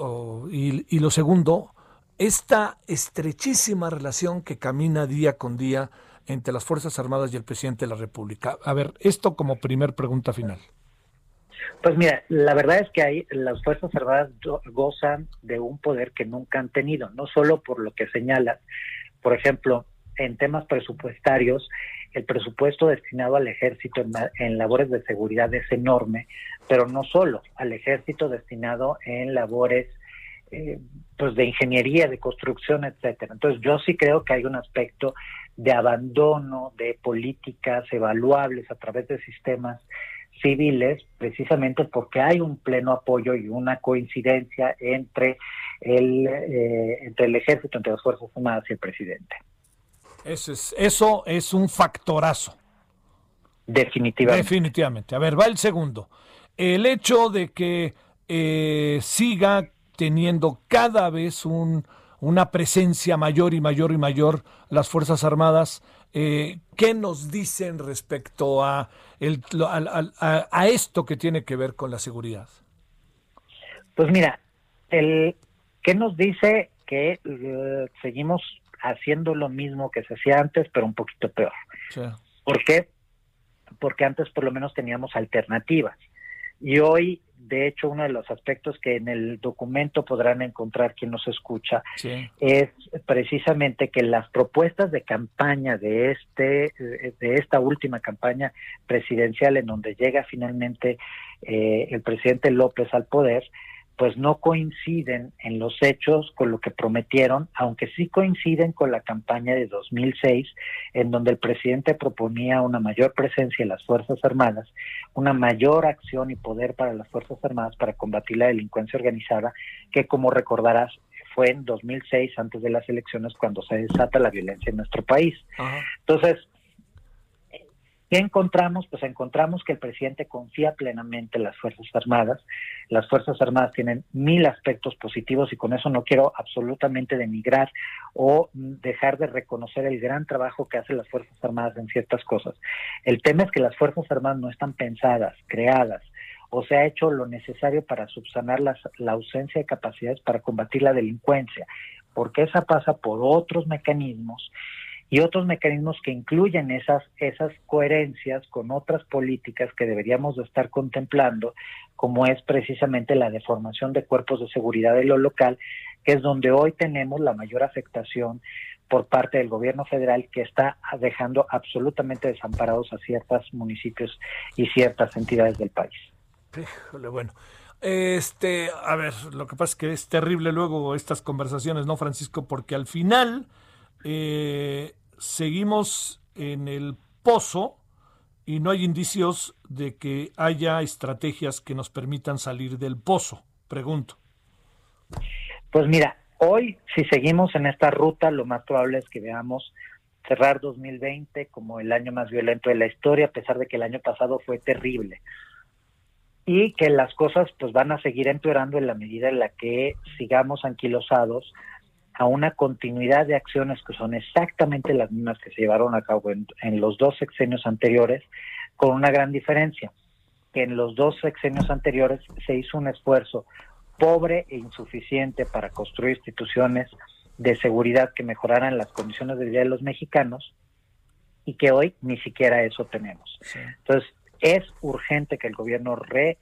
y, lo segundo, esta estrechísima relación que camina día con día entre las Fuerzas Armadas y el presidente de la República. A ver, esto como primer pregunta final. Pues mira, la verdad es que ahí las Fuerzas Armadas gozan de un poder que nunca han tenido, no solo por lo que señalas, por ejemplo, en temas presupuestarios, el presupuesto destinado al ejército en, labores de seguridad es enorme, pero no solo, al ejército destinado en labores eh, pues de ingeniería, de construcción, etcétera. Entonces yo sí creo que hay un aspecto de abandono de políticas evaluables a través de sistemas civiles, precisamente porque hay un pleno apoyo y una coincidencia entre el, eh, entre el ejército, entre las Fuerzas Armadas y el presidente. Eso es, eso es un factorazo. Definitivamente. Definitivamente. A ver, va el segundo. El hecho de que eh, siga teniendo cada vez un, una presencia mayor y mayor y mayor las Fuerzas Armadas, eh, ¿qué nos dicen respecto a, el, a, esto que tiene que ver con la seguridad? Pues mira, el, ¿qué nos dice que eh, seguimos haciendo lo mismo que se hacía antes, pero un poquito peor. ¿Por qué? Porque antes por lo menos teníamos alternativas. Y hoy, de hecho, uno de los aspectos que en el documento podrán encontrar quien nos escucha es precisamente que las propuestas de campaña de este de esta última campaña presidencial en donde llega finalmente eh, el presidente López al poder pues no coinciden en los hechos con lo que prometieron, aunque sí coinciden con la campaña de 2006, en donde el presidente proponía una mayor presencia en las Fuerzas Armadas, una mayor acción y poder para las Fuerzas Armadas para combatir la delincuencia organizada, que como recordarás fue en 2006, antes de las elecciones, cuando se desata la violencia en nuestro país. Entonces, ¿Qué encontramos? Pues encontramos que el presidente confía plenamente en las Fuerzas Armadas. Las Fuerzas Armadas tienen mil aspectos positivos y con eso no quiero absolutamente denigrar o dejar de reconocer el gran trabajo que hacen las Fuerzas Armadas en ciertas cosas. El tema es que las Fuerzas Armadas no están pensadas, creadas, o se ha hecho lo necesario para subsanar la ausencia de capacidades para combatir la delincuencia, porque esa pasa por otros mecanismos y otros mecanismos que incluyen esas, esas coherencias con otras políticas que deberíamos de estar contemplando, como es precisamente la deformación de cuerpos de seguridad de lo local, que es donde hoy tenemos la mayor afectación por parte del gobierno federal que está dejando absolutamente desamparados a ciertos municipios y ciertas entidades del país. Híjole, bueno. Este, a ver, lo que pasa es que es terrible luego estas conversaciones, ¿no, Francisco? Porque al final eh, seguimos en el pozo y no hay indicios de que haya estrategias que nos permitan salir del pozo, pregunto. Pues mira, hoy si seguimos en esta ruta, lo más probable es que veamos cerrar 2020 como el año más violento de la historia, a pesar de que el año pasado fue terrible. Y que las cosas pues van a seguir empeorando en la medida en la que sigamos anquilosados a una continuidad de acciones que son exactamente las mismas que se llevaron a cabo en, los dos sexenios anteriores, con una gran diferencia, que en los dos sexenios anteriores se hizo un esfuerzo pobre e insuficiente para construir instituciones de seguridad que mejoraran las condiciones de vida de los mexicanos y que hoy ni siquiera eso tenemos. Entonces, es urgente que el gobierno re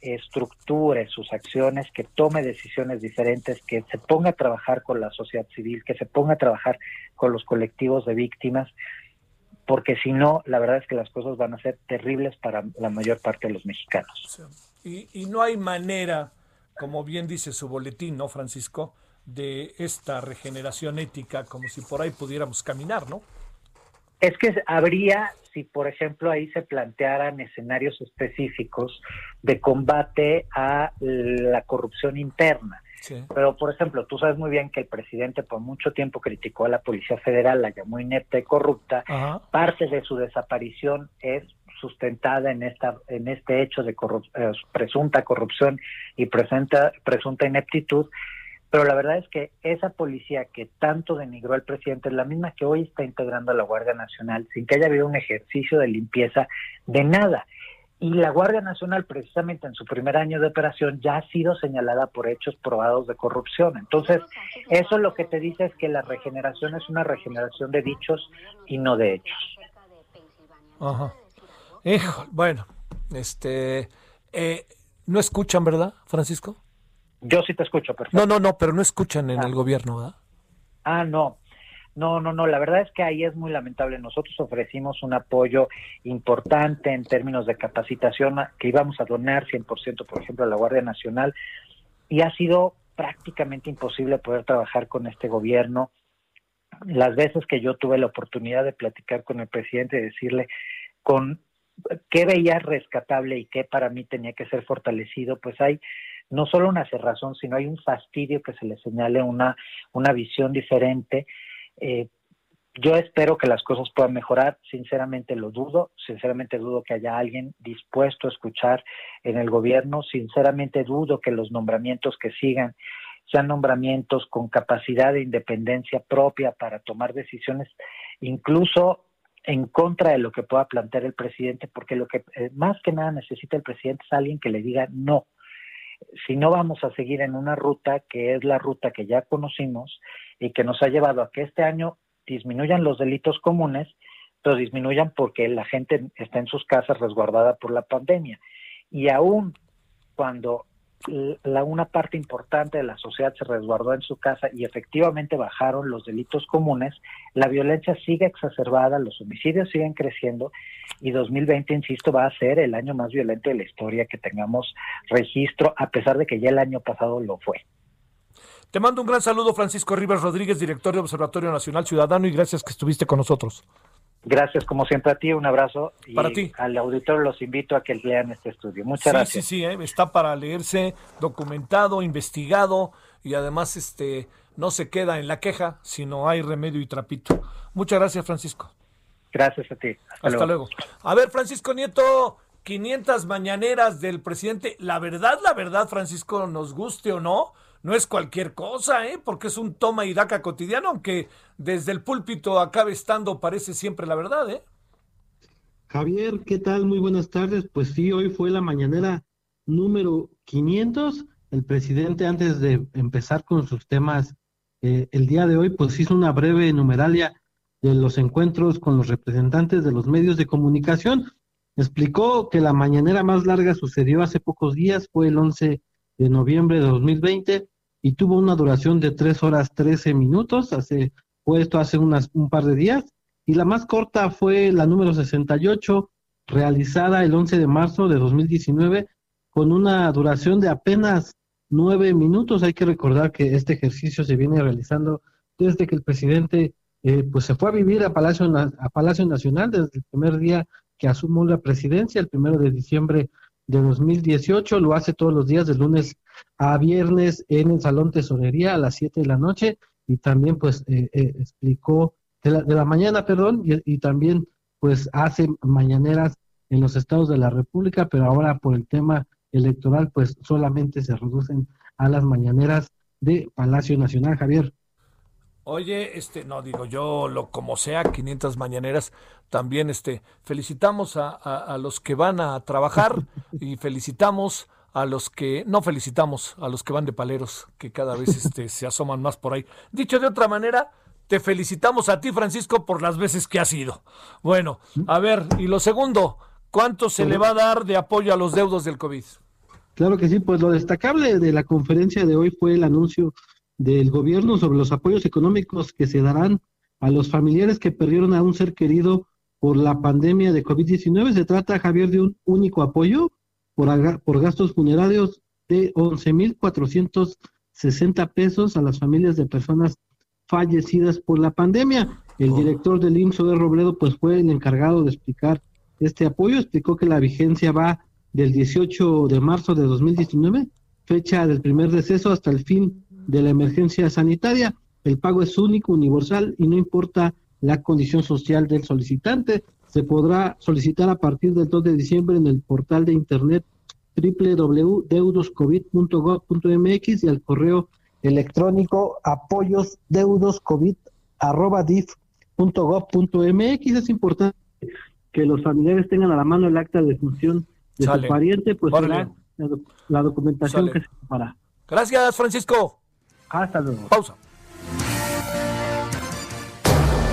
estructure sus acciones, que tome decisiones diferentes, que se ponga a trabajar con la sociedad civil, que se ponga a trabajar con los colectivos de víctimas porque si no, la verdad es que las cosas van a ser terribles para la mayor parte de los mexicanos. Y, y no hay manera, como bien dice su boletín, ¿no, Francisco? de esta regeneración ética como si por ahí pudiéramos caminar, ¿no? Es que habría, si por ejemplo ahí se plantearan escenarios específicos de combate a la corrupción interna. Pero, por ejemplo, tú sabes muy bien que el presidente por mucho tiempo criticó a la Policía Federal, la llamó inepta y corrupta. Parte de su desaparición es sustentada en esta en este hecho de eh, presunta corrupción y presunta presunta ineptitud pero la verdad es que esa policía que tanto denigró al presidente es la misma que hoy está integrando a la Guardia Nacional sin que haya habido un ejercicio de limpieza de nada. Y la Guardia Nacional, precisamente en su primer año de operación, ya ha sido señalada por hechos probados de corrupción. Entonces, eso lo que te dice es que la regeneración es una regeneración de dichos y no de hechos. Ajá. Hijo, bueno, este, eh, no escuchan, ¿verdad, Francisco? Yo sí te escucho, perfecto. No, no, no, pero no escuchan en el ah. gobierno, ¿verdad? Ah, no. No, no, no, la verdad es que ahí es muy lamentable. Nosotros ofrecimos un apoyo importante en términos de capacitación que íbamos a donar 100%, por ejemplo, a la Guardia Nacional y ha sido prácticamente imposible poder trabajar con este gobierno. Las veces que yo tuve la oportunidad de platicar con el presidente y decirle con qué veía rescatable y qué para mí tenía que ser fortalecido, pues hay no solo una cerrazón, sino hay un fastidio que se le señale una, una visión diferente. Eh, yo espero que las cosas puedan mejorar, sinceramente lo dudo, sinceramente dudo que haya alguien dispuesto a escuchar en el gobierno, sinceramente dudo que los nombramientos que sigan sean nombramientos con capacidad de independencia propia para tomar decisiones, incluso en contra de lo que pueda plantear el presidente, porque lo que eh, más que nada necesita el presidente es alguien que le diga no, si no vamos a seguir en una ruta que es la ruta que ya conocimos y que nos ha llevado a que este año disminuyan los delitos comunes, pero disminuyan porque la gente está en sus casas resguardada por la pandemia. Y aún cuando la, una parte importante de la sociedad se resguardó en su casa y efectivamente bajaron los delitos comunes, la violencia sigue exacerbada, los homicidios siguen creciendo y 2020, insisto, va a ser el año más violento de la historia que tengamos registro, a pesar de que ya el año pasado lo fue. Te mando un gran saludo, Francisco Rivas Rodríguez, director de Observatorio Nacional Ciudadano, y gracias que estuviste con nosotros. Gracias, como siempre, a ti. Un abrazo. Y para ti. Al auditor los invito a que lean este estudio. Muchas gracias. Sí, sí, ¿eh? está para leerse, documentado, investigado y además este no se queda en la queja, sino hay remedio y trapito. Muchas gracias, Francisco. Gracias a ti. Hasta, luego. A ver, Francisco Nieto, 500 mañaneras del presidente. La verdad, la verdad, Francisco, nos guste o no, no es cualquier cosa, ¿eh? porque es un toma y daca cotidiano, aunque desde el púlpito acabe estando, parece siempre la verdad. ¿eh? Javier, ¿qué tal? Muy buenas tardes. Pues sí, hoy fue la mañanera número 500. El presidente, antes de empezar con sus temas eh, el día de hoy, pues hizo una breve enumeralia de los encuentros con los representantes de los medios de comunicación. Explicó que la mañanera más larga sucedió hace pocos días, fue el 11 de noviembre de 2020 y tuvo una duración de 3 horas 13 minutos, hace, fue esto hace unas, un par de días, y la más corta fue la número 68, realizada el 11 de marzo de 2019, con una duración de apenas 9 minutos. Hay que recordar que este ejercicio se viene realizando desde que el presidente eh, pues se fue a vivir a Palacio, a Palacio Nacional desde el primer día que asumió la presidencia, el primero de diciembre de 2018, lo hace todos los días de lunes a viernes en el Salón Tesorería a las 7 de la noche y también pues eh, eh, explicó de la, de la, mañana, perdón, y, y, también pues hace mañaneras en los estados de la República, pero ahora por el tema electoral pues solamente se reducen a las mañaneras de Palacio Nacional, Javier. Oye, este, no digo yo, lo como sea, 500 mañaneras, también este, felicitamos a, a, los que van a trabajar *laughs* y felicitamos a los que, no felicitamos a los que van de paleros, que cada vez *laughs* este, se asoman más por ahí. Dicho de otra manera, te felicitamos a ti, Francisco, por las veces que has ido. Bueno, a ver, y lo segundo, ¿cuánto se le va a dar de apoyo a los deudos del COVID? Claro que sí, pues lo destacable de la conferencia de hoy fue el anuncio del gobierno sobre los apoyos económicos que se darán a los familiares que perdieron a un ser querido por la pandemia de COVID-19. Se trata, Javier, de un único apoyo por, por gastos funerarios de 11.460 pesos a las familias de personas fallecidas por la pandemia. El oh. director del IMSS, de Robledo, pues fue el encargado de explicar este apoyo. Explicó que la vigencia va del 18 de marzo de 2019, fecha del primer deceso, hasta el fin de la emergencia sanitaria. El pago es único, universal y no importa la condición social del solicitante. Se podrá solicitar a partir del 2 de diciembre en el portal de internet www.deudoscovid.gov.mx y al correo electrónico apoyosdeudoscovid.gov.mx. Es importante que los familiares tengan a la mano el acta de función de su pariente, pues será la, documentación que se ocupará. Gracias, Francisco. Hasta luego. Pausa.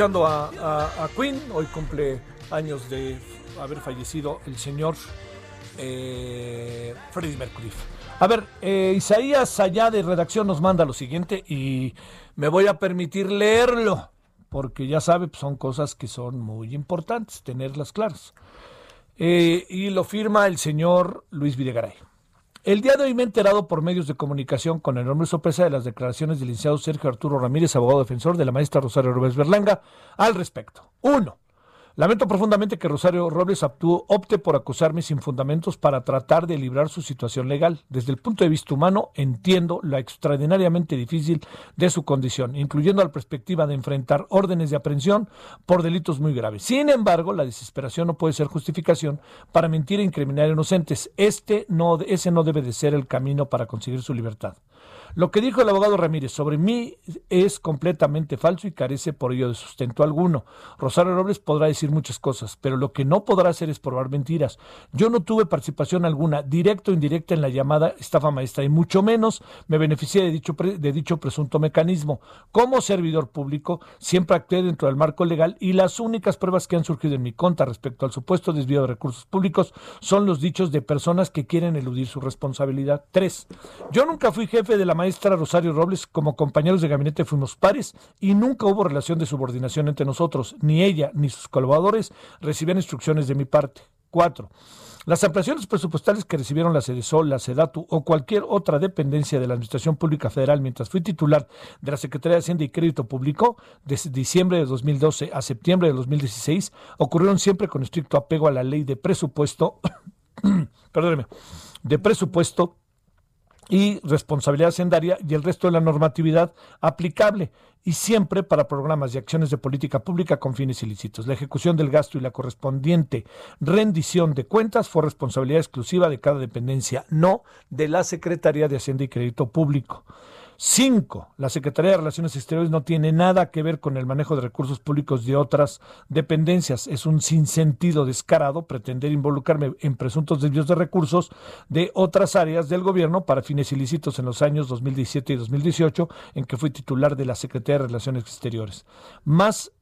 Escuchando a, Queen. Hoy cumple años de haber fallecido el señor eh, Freddie Mercury. A ver, eh, Isaías allá de redacción nos manda lo siguiente y me voy a permitir leerlo, porque ya sabe, pues, son cosas que son muy importantes, tenerlas claras. Eh, y lo firma el señor Luis Videgaray. El día de hoy me he enterado por medios de comunicación con enorme sorpresa de las declaraciones del licenciado Sergio Arturo Ramírez, abogado defensor de la maestra Rosario Robles Berlanga, al respecto. Uno, Lamento profundamente que Rosario Robles opte por acusarme sin fundamentos para tratar de librar su situación legal. Desde el punto de vista humano, entiendo la extraordinariamente difícil de su condición, incluyendo la perspectiva de enfrentar órdenes de aprehensión por delitos muy graves. Sin embargo, la desesperación no puede ser justificación para mentir e incriminar a inocentes. Este no, ese no debe de ser el camino para conseguir su libertad. Lo que dijo el abogado Ramírez sobre mí es completamente falso y carece por ello de sustento alguno. Rosario Robles podrá decir muchas cosas, pero lo que no podrá hacer es probar mentiras. Yo no tuve participación alguna, directa o indirecta, en la llamada estafa maestra y mucho menos me beneficié de dicho, de dicho presunto mecanismo. Como servidor público, siempre actué dentro del marco legal y las únicas pruebas que han surgido en mi contra respecto al supuesto desvío de recursos públicos son los dichos de personas que quieren eludir su responsabilidad. Tres, yo nunca fui jefe de la maestra Rosario Robles, como compañeros de gabinete fuimos pares y nunca hubo relación de subordinación entre nosotros. Ni ella ni sus colaboradores recibían instrucciones de mi parte. Cuatro. Las ampliaciones presupuestales que recibieron la SEDESOL, la SEDATU o cualquier otra dependencia de la Administración Pública Federal mientras fui titular de la Secretaría de Hacienda y Crédito Público desde diciembre de 2012 a septiembre de 2016 ocurrieron siempre con estricto apego a la ley de presupuesto, *coughs* perdóneme, de presupuesto y responsabilidad hacendaria y el resto de la normatividad aplicable y siempre para programas y acciones de política pública con fines ilícitos. La ejecución del gasto y la correspondiente rendición de cuentas fue responsabilidad exclusiva de cada dependencia, no de la Secretaría de Hacienda y Crédito Público. Cinco, la Secretaría de Relaciones Exteriores no tiene nada que ver con el manejo de recursos públicos de otras dependencias. Es un sinsentido descarado pretender involucrarme en presuntos desvíos de recursos de otras áreas del gobierno para fines ilícitos en los años 2017 y 2018, en que fui titular de la Secretaría de Relaciones Exteriores. Más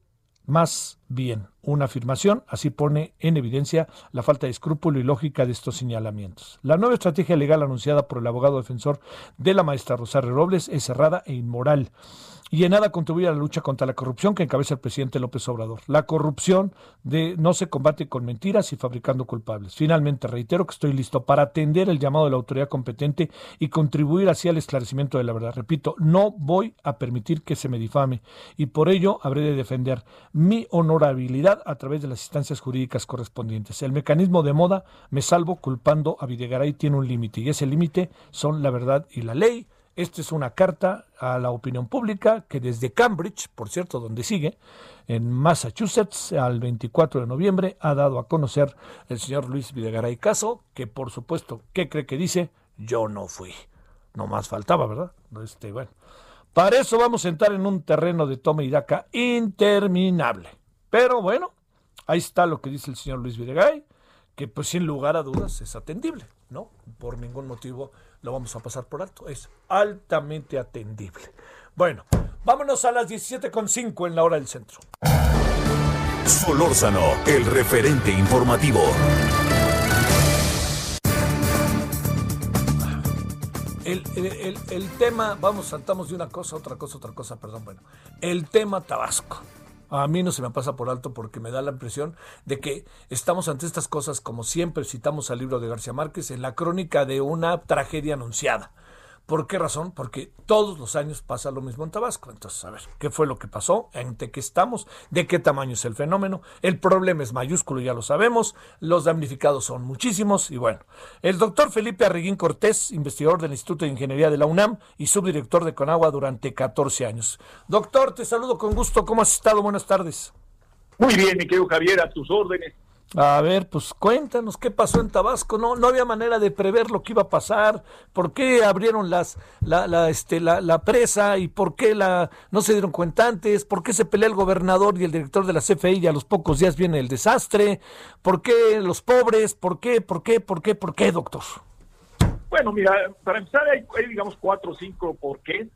más bien una afirmación, así pone en evidencia la falta de escrúpulo y lógica de estos señalamientos. La nueva estrategia legal anunciada por el abogado defensor de la maestra Rosario Robles es cerrada e inmoral y en nada contribuye a la lucha contra la corrupción que encabeza el presidente López Obrador. La corrupción de, no se combate con mentiras y fabricando culpables. Finalmente, reitero que estoy listo para atender el llamado de la autoridad competente y contribuir así al esclarecimiento de la verdad. Repito, no voy a permitir que se me difame y por ello habré de defender mi honorabilidad a través de las instancias jurídicas correspondientes. El mecanismo de moda me salvo culpando a Videgaray tiene un límite y ese límite son la verdad y la ley. Esta es una carta a la opinión pública que desde Cambridge, por cierto, donde sigue, en Massachusetts, al 24 de noviembre, ha dado a conocer el señor Luis Videgaray Caso, que por supuesto, ¿qué cree que dice? Yo no fui. No más faltaba, ¿verdad? Este, bueno. Para eso vamos a entrar en un terreno de toma y daca interminable. Pero bueno, ahí está lo que dice el señor Luis Videgaray, que pues sin lugar a dudas es atendible, ¿no? Por ningún motivo lo vamos a pasar por alto. Es altamente atendible. Bueno, vámonos a las 17.5 en la hora del centro. Solórzano, el referente informativo. El, el, el, tema, vamos, saltamos de una cosa a otra cosa, otra cosa, perdón, bueno. El tema Tabasco a mí no se me pasa por alto porque me da la impresión de que estamos ante estas cosas, como siempre citamos al libro de García Márquez, en la crónica de una tragedia anunciada. ¿Por qué razón? Porque todos los años pasa lo mismo en Tabasco. Entonces, a ver, ¿qué fue lo que pasó? ¿En qué estamos? ¿De qué tamaño es el fenómeno? El problema es mayúsculo, ya lo sabemos. Los damnificados son muchísimos. Y bueno, el doctor Felipe Arreguín Cortés, investigador del Instituto de Ingeniería de la UNAM y subdirector de Conagua durante 14 años. Doctor, te saludo con gusto. ¿Cómo has estado? Buenas tardes. Muy bien, mi querido Javier, a tus órdenes. A ver, pues cuéntanos qué pasó en Tabasco. No, no había manera de prever lo que iba a pasar. ¿Por qué abrieron las, la, la, este, la, la presa y por qué la, no se dieron cuenta antes? ¿Por qué se pelea el gobernador y el director de la CFI y a los pocos días viene el desastre? ¿Por qué los pobres? ¿Por qué? ¿Por qué? ¿Por qué? ¿Por qué, doctor? Bueno, mira, para empezar hay, hay digamos cuatro o cinco por qué.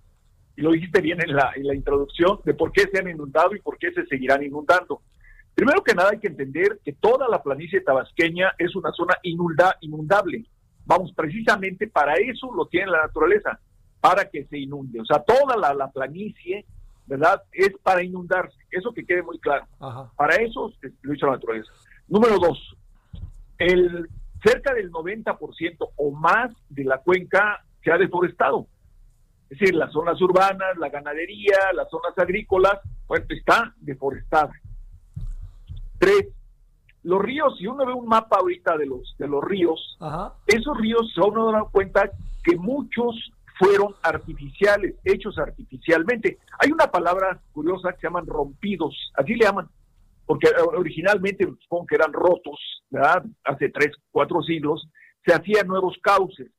Y lo dijiste bien en la, en la introducción de por qué se han inundado y por qué se seguirán inundando. Primero que nada hay que entender que toda la planicie tabasqueña es una zona inunda, inundable. Vamos, precisamente para eso lo tiene la naturaleza, para que se inunde. O sea, toda la, la planicie, ¿verdad? Es para inundarse. Eso que quede muy claro. Para eso lo hizo la naturaleza. Número dos, el, cerca del 90% o más de la cuenca se ha deforestado. Es decir, las zonas urbanas, la ganadería, las zonas agrícolas, bueno, está deforestada. Tres, los ríos, si uno ve un mapa ahorita de los, de los ríos, esos ríos se uno da cuenta que muchos fueron artificiales, hechos artificialmente. Hay una palabra curiosa que se llaman rompidos, así le llaman, porque originalmente supongo que eran rotos, ¿verdad? Hace tres, cuatro siglos, se hacían nuevos cauces.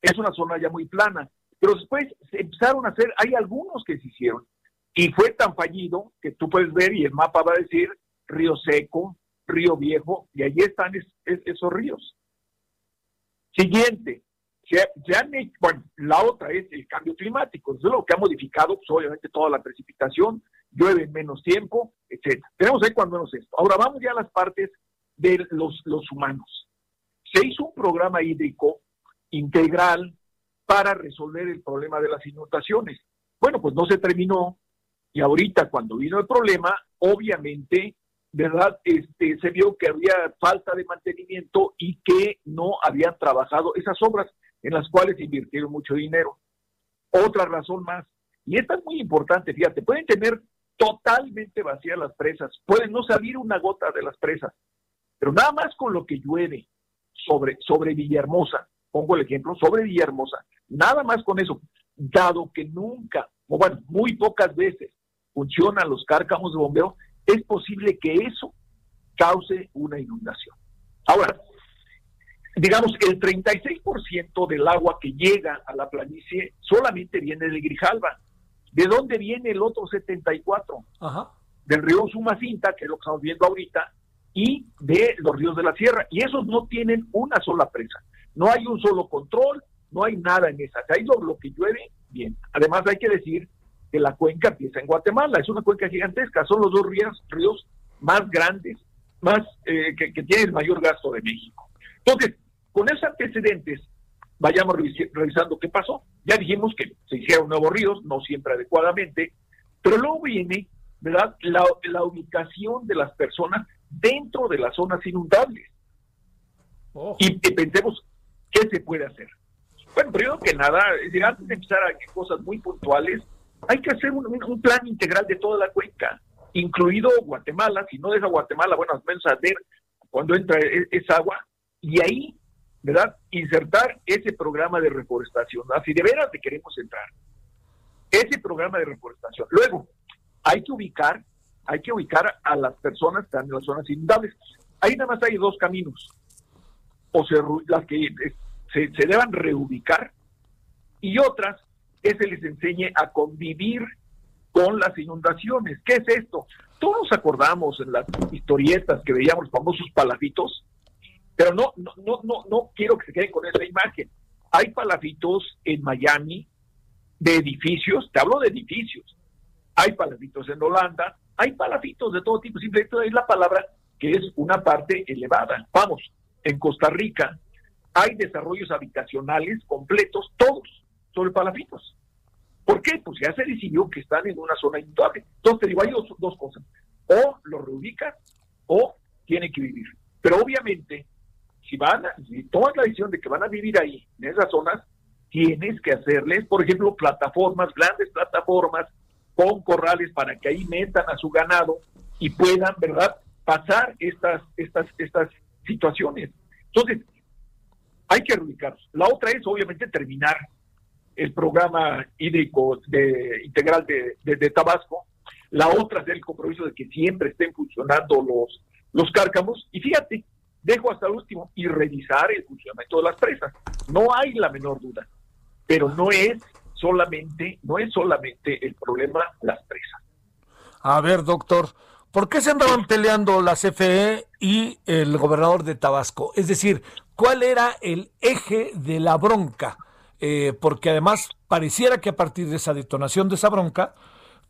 Es una zona ya muy plana, pero después se empezaron a hacer, hay algunos que se hicieron, y fue tan fallido que tú puedes ver y el mapa va a decir Río Seco, Río Viejo, y allí están esos ríos. Siguiente, bueno, la otra es el cambio climático, es lo que ha modificado, pues, obviamente, toda la precipitación, llueve en menos tiempo, etcétera. Tenemos ahí cuando menos esto. Ahora vamos ya a las partes de los, los humanos. Se hizo un programa hídrico integral para resolver el problema de las inundaciones. Bueno, pues no se terminó y ahorita cuando vino el problema, obviamente ¿verdad? Este, se vio que había falta de mantenimiento y que no habían trabajado esas obras en las cuales invirtieron mucho dinero. Otra razón más, y esta es muy importante, fíjate, pueden tener totalmente vacías las presas, pueden no salir una gota de las presas, pero nada más con lo que llueve sobre, sobre Villahermosa, pongo el ejemplo, sobre Villahermosa, nada más con eso, dado que nunca, o bueno, muy pocas veces funcionan los cárcamos de bombeo, es posible que eso cause una inundación. Ahora, digamos, el 36% del agua que llega a la planicie solamente viene de Grijalva. ¿De dónde viene el otro 74? Ajá. Del río Sumacinta, que es lo que estamos viendo ahorita, y de los ríos de la sierra. Y esos no tienen una sola presa. No hay un solo control, no hay nada en esa. Ahí lo, lo que llueve, bien. Además hay que decir que la cuenca empieza en Guatemala, es una cuenca gigantesca, son los dos ríos, ríos más grandes, más eh, que, que tienen el mayor gasto de México. Entonces, con esos antecedentes, vayamos revisando qué pasó. Ya dijimos que se hicieron nuevos ríos, no siempre adecuadamente, pero luego viene, ¿verdad?, la, la ubicación de las personas dentro de las zonas inundables. Y, pensemos qué se puede hacer. Bueno, primero que nada, antes de empezar a cosas muy puntuales, hay que hacer un, plan integral de toda la cuenca, incluido Guatemala. Si no deja Guatemala, bueno, al menos cuando entra e, esa agua, y ahí ¿verdad? Insertar ese programa de reforestación, así de veras te queremos entrar. Ese programa de reforestación. Luego, hay que ubicar, hay que ubicar a las personas que están en las zonas inundables. Ahí nada más hay dos caminos. O se, las que se, se deban reubicar y otras que se les enseñe a convivir con las inundaciones. ¿Qué es esto? Todos nos acordamos en las historietas que veíamos los famosos palafitos, pero no, no, no, no, no quiero que se queden con esa imagen. Hay palafitos en Miami de edificios, te hablo de edificios. Hay palafitos en Holanda, hay palafitos de todo tipo, simplemente es la palabra que es una parte elevada. Vamos, en Costa Rica hay desarrollos habitacionales completos, todos, sobre palafitos. ¿Por qué? Pues ya se decidió que están en una zona inundable. Entonces te digo, hay dos, dos cosas. O lo reubicas o tiene que vivir. Pero obviamente si van, si tomas la decisión de que van a vivir ahí, en esas zonas, tienes que hacerles, por ejemplo, plataformas, grandes plataformas con corrales para que ahí metan a su ganado y puedan, ¿verdad?, pasar estas, estas, estas situaciones. Entonces, hay que reubicarlos. La otra es, obviamente, terminar el programa hídrico de, integral de, de, Tabasco. La otra es el compromiso de que siempre estén funcionando los, los cárcamos. Y fíjate, dejo hasta el último y revisar el funcionamiento de las presas. No hay la menor duda, pero no es solamente, no es solamente el problema las presas. A ver, doctor, ¿por qué se andaban peleando la CFE y el gobernador de Tabasco? Es decir, ¿cuál era el eje de la bronca? Eh, porque además pareciera que a partir de esa detonación de esa bronca,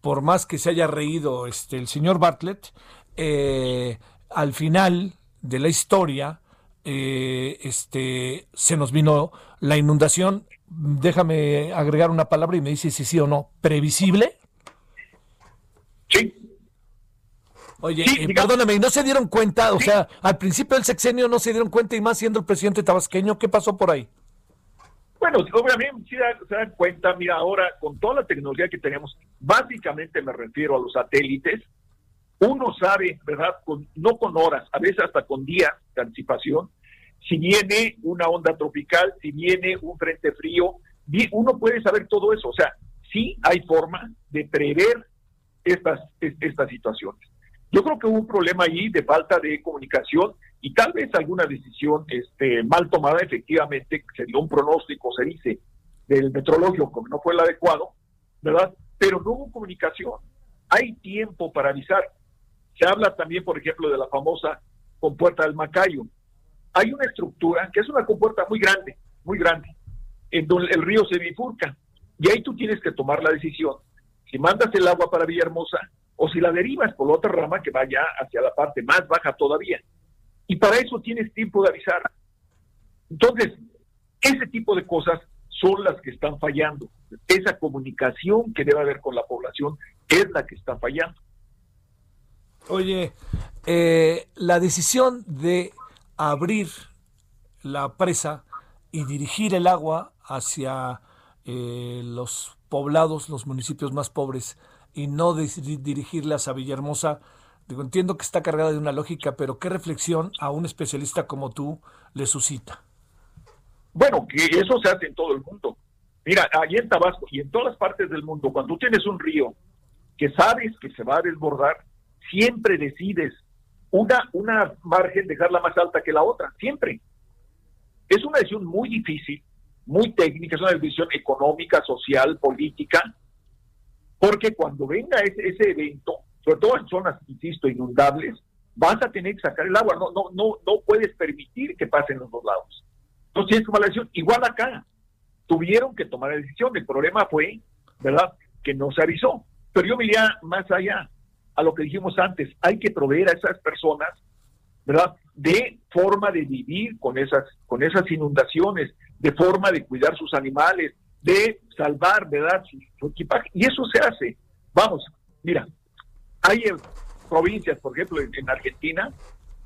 por más que se haya reído este el señor Bartlett, eh, al final de la historia, eh, este, se nos vino la inundación. Déjame agregar una palabra y me dice si sí o no. ¿Previsible? Sí. Oye, eh, perdóname, ¿no se dieron cuenta? O sea, al principio del sexenio no se dieron cuenta y más siendo el presidente tabasqueño, ¿qué pasó por ahí? Bueno, obviamente sí se dan cuenta, mira, ahora con toda la tecnología que tenemos, básicamente me refiero a los satélites, uno sabe, ¿verdad? no con horas, a veces hasta con días de anticipación, si viene una onda tropical, si viene un frente frío, uno puede saber todo eso. O sea, sí hay forma de prever estas, estas situaciones. Yo creo que hubo un problema ahí de falta de comunicación y tal vez alguna decisión este, mal tomada, efectivamente, se dio un pronóstico, se dice, del metrológico, como no fue el adecuado, ¿verdad? Pero no hubo comunicación. Hay tiempo para avisar. Se habla también, por ejemplo, de la famosa compuerta del Macayo. Hay una estructura que es una compuerta muy grande, muy grande, en donde el río se bifurca. Y ahí tú tienes que tomar la decisión si mandas el agua para Villahermosa o si la derivas por la otra rama que vaya hacia la parte más baja todavía. Y para eso tienes tiempo de avisar. Entonces, ese tipo de cosas son las que están fallando. Esa comunicación que debe haber con la población es la que está fallando. Oye, eh, la decisión de abrir la presa y dirigir el agua hacia eh, los poblados, los municipios más pobres, y no dirigirlas a Villahermosa, digo, entiendo que está cargada de una lógica, pero ¿qué reflexión a un especialista como tú le suscita? Bueno, que eso se hace en todo el mundo. Mira, allí en Tabasco y en todas las partes del mundo, cuando tú tienes un río que sabes que se va a desbordar, siempre decides una, una margen dejarla más alta que la otra, siempre. Es una decisión muy difícil, muy técnica, es una decisión económica, social, política, porque cuando venga ese, ese evento, sobre todo en zonas, insisto, inundables, vas a tener que sacar el agua, no, no, no, no puedes permitir que pasen los dos lados. Entonces tienes que tomar la decisión. Igual acá, tuvieron que tomar la decisión. El problema fue, ¿verdad?, que no se avisó. Pero yo me iría más allá a lo que dijimos antes. Hay que proveer a esas personas, ¿verdad?, de forma de vivir con esas, con esas inundaciones, de forma de cuidar sus animales, de salvar, ¿verdad?, su, equipaje. Y eso se hace. Vamos, mira, hay provincias, por ejemplo, en, Argentina,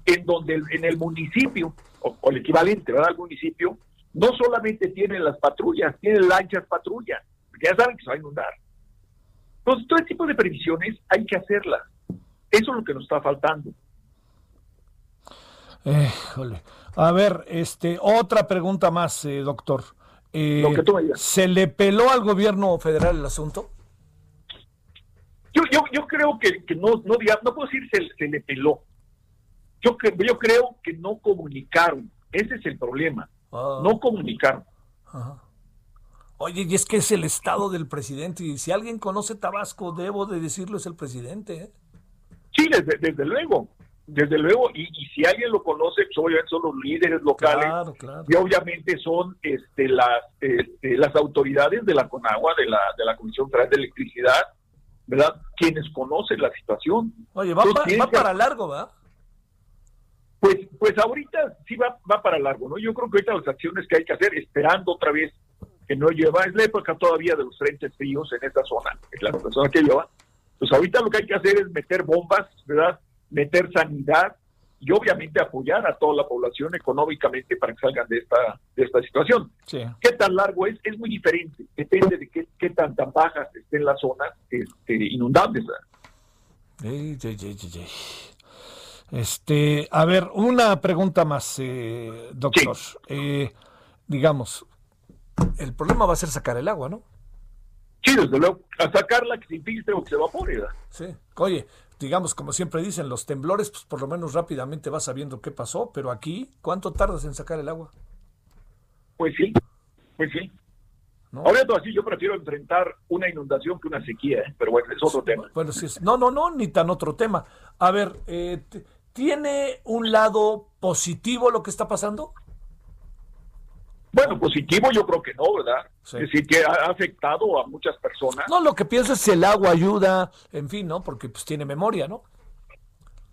en donde en el municipio, o, o, el equivalente, ¿verdad?, al municipio, no solamente tienen las patrullas, tienen lanchas patrullas, porque ya saben que se va a inundar. Entonces, todo tipo de previsiones hay que hacerlas. Eso es lo que nos está faltando. Eh, a ver, este, otra pregunta más, eh, doctor. Eh, ¿Se le peló al gobierno federal el asunto? Yo, yo, yo creo que, que no, no, no puedo decir se, se le peló. Yo, yo creo que no comunicaron. Ese es el problema. Ah. No comunicaron. Oye, y es que es el estado del presidente, y si alguien conoce Tabasco, debo de decirlo, es el presidente. ¿eh? Sí, desde, luego, desde luego, y, si alguien lo conoce, pues obviamente son los líderes locales, y obviamente son este, las, este, las autoridades de la CONAGUA, de la, de la Comisión Federal de Electricidad, ¿verdad? Quienes conocen la situación. Oye, va, va para largo, ¿verdad? Pues, pues ahorita sí va, va para largo, ¿no? Yo creo que ahorita las acciones que hay que hacer, esperando otra vez que no lleva, es la época todavía de los frentes fríos en esta zona, es la persona que lleva. Pues ahorita lo que hay que hacer es meter bombas, ¿verdad? Meter sanidad y obviamente apoyar a toda la población económicamente para que salgan de esta, de esta situación. ¿Qué tan largo es? Es muy diferente, depende de qué, qué tan, tan bajas estén las zonas este, inundables. Este, a ver, una pregunta más, eh, doctor. Eh, digamos, el problema va a ser sacar el agua, ¿no? Sí, desde luego, a sacarla que se infiltre o que se evapore. Sí, oye, digamos, como siempre dicen, los temblores, pues por lo menos rápidamente vas sabiendo qué pasó, pero aquí, ¿cuánto tardas en sacar el agua? Pues sí, pues sí. ¿No? Ahora así, yo prefiero enfrentar una inundación que una sequía, ¿eh? pero bueno, es otro tema. Bueno, sí, no, no, no, ni tan otro tema. A ver, eh, ¿tiene un lado positivo lo que está pasando? Bueno, positivo yo creo que no, ¿verdad? Es decir, que ha afectado a muchas personas. No, lo que pienso es si el agua ayuda, en fin, ¿no? Porque pues tiene memoria, ¿no?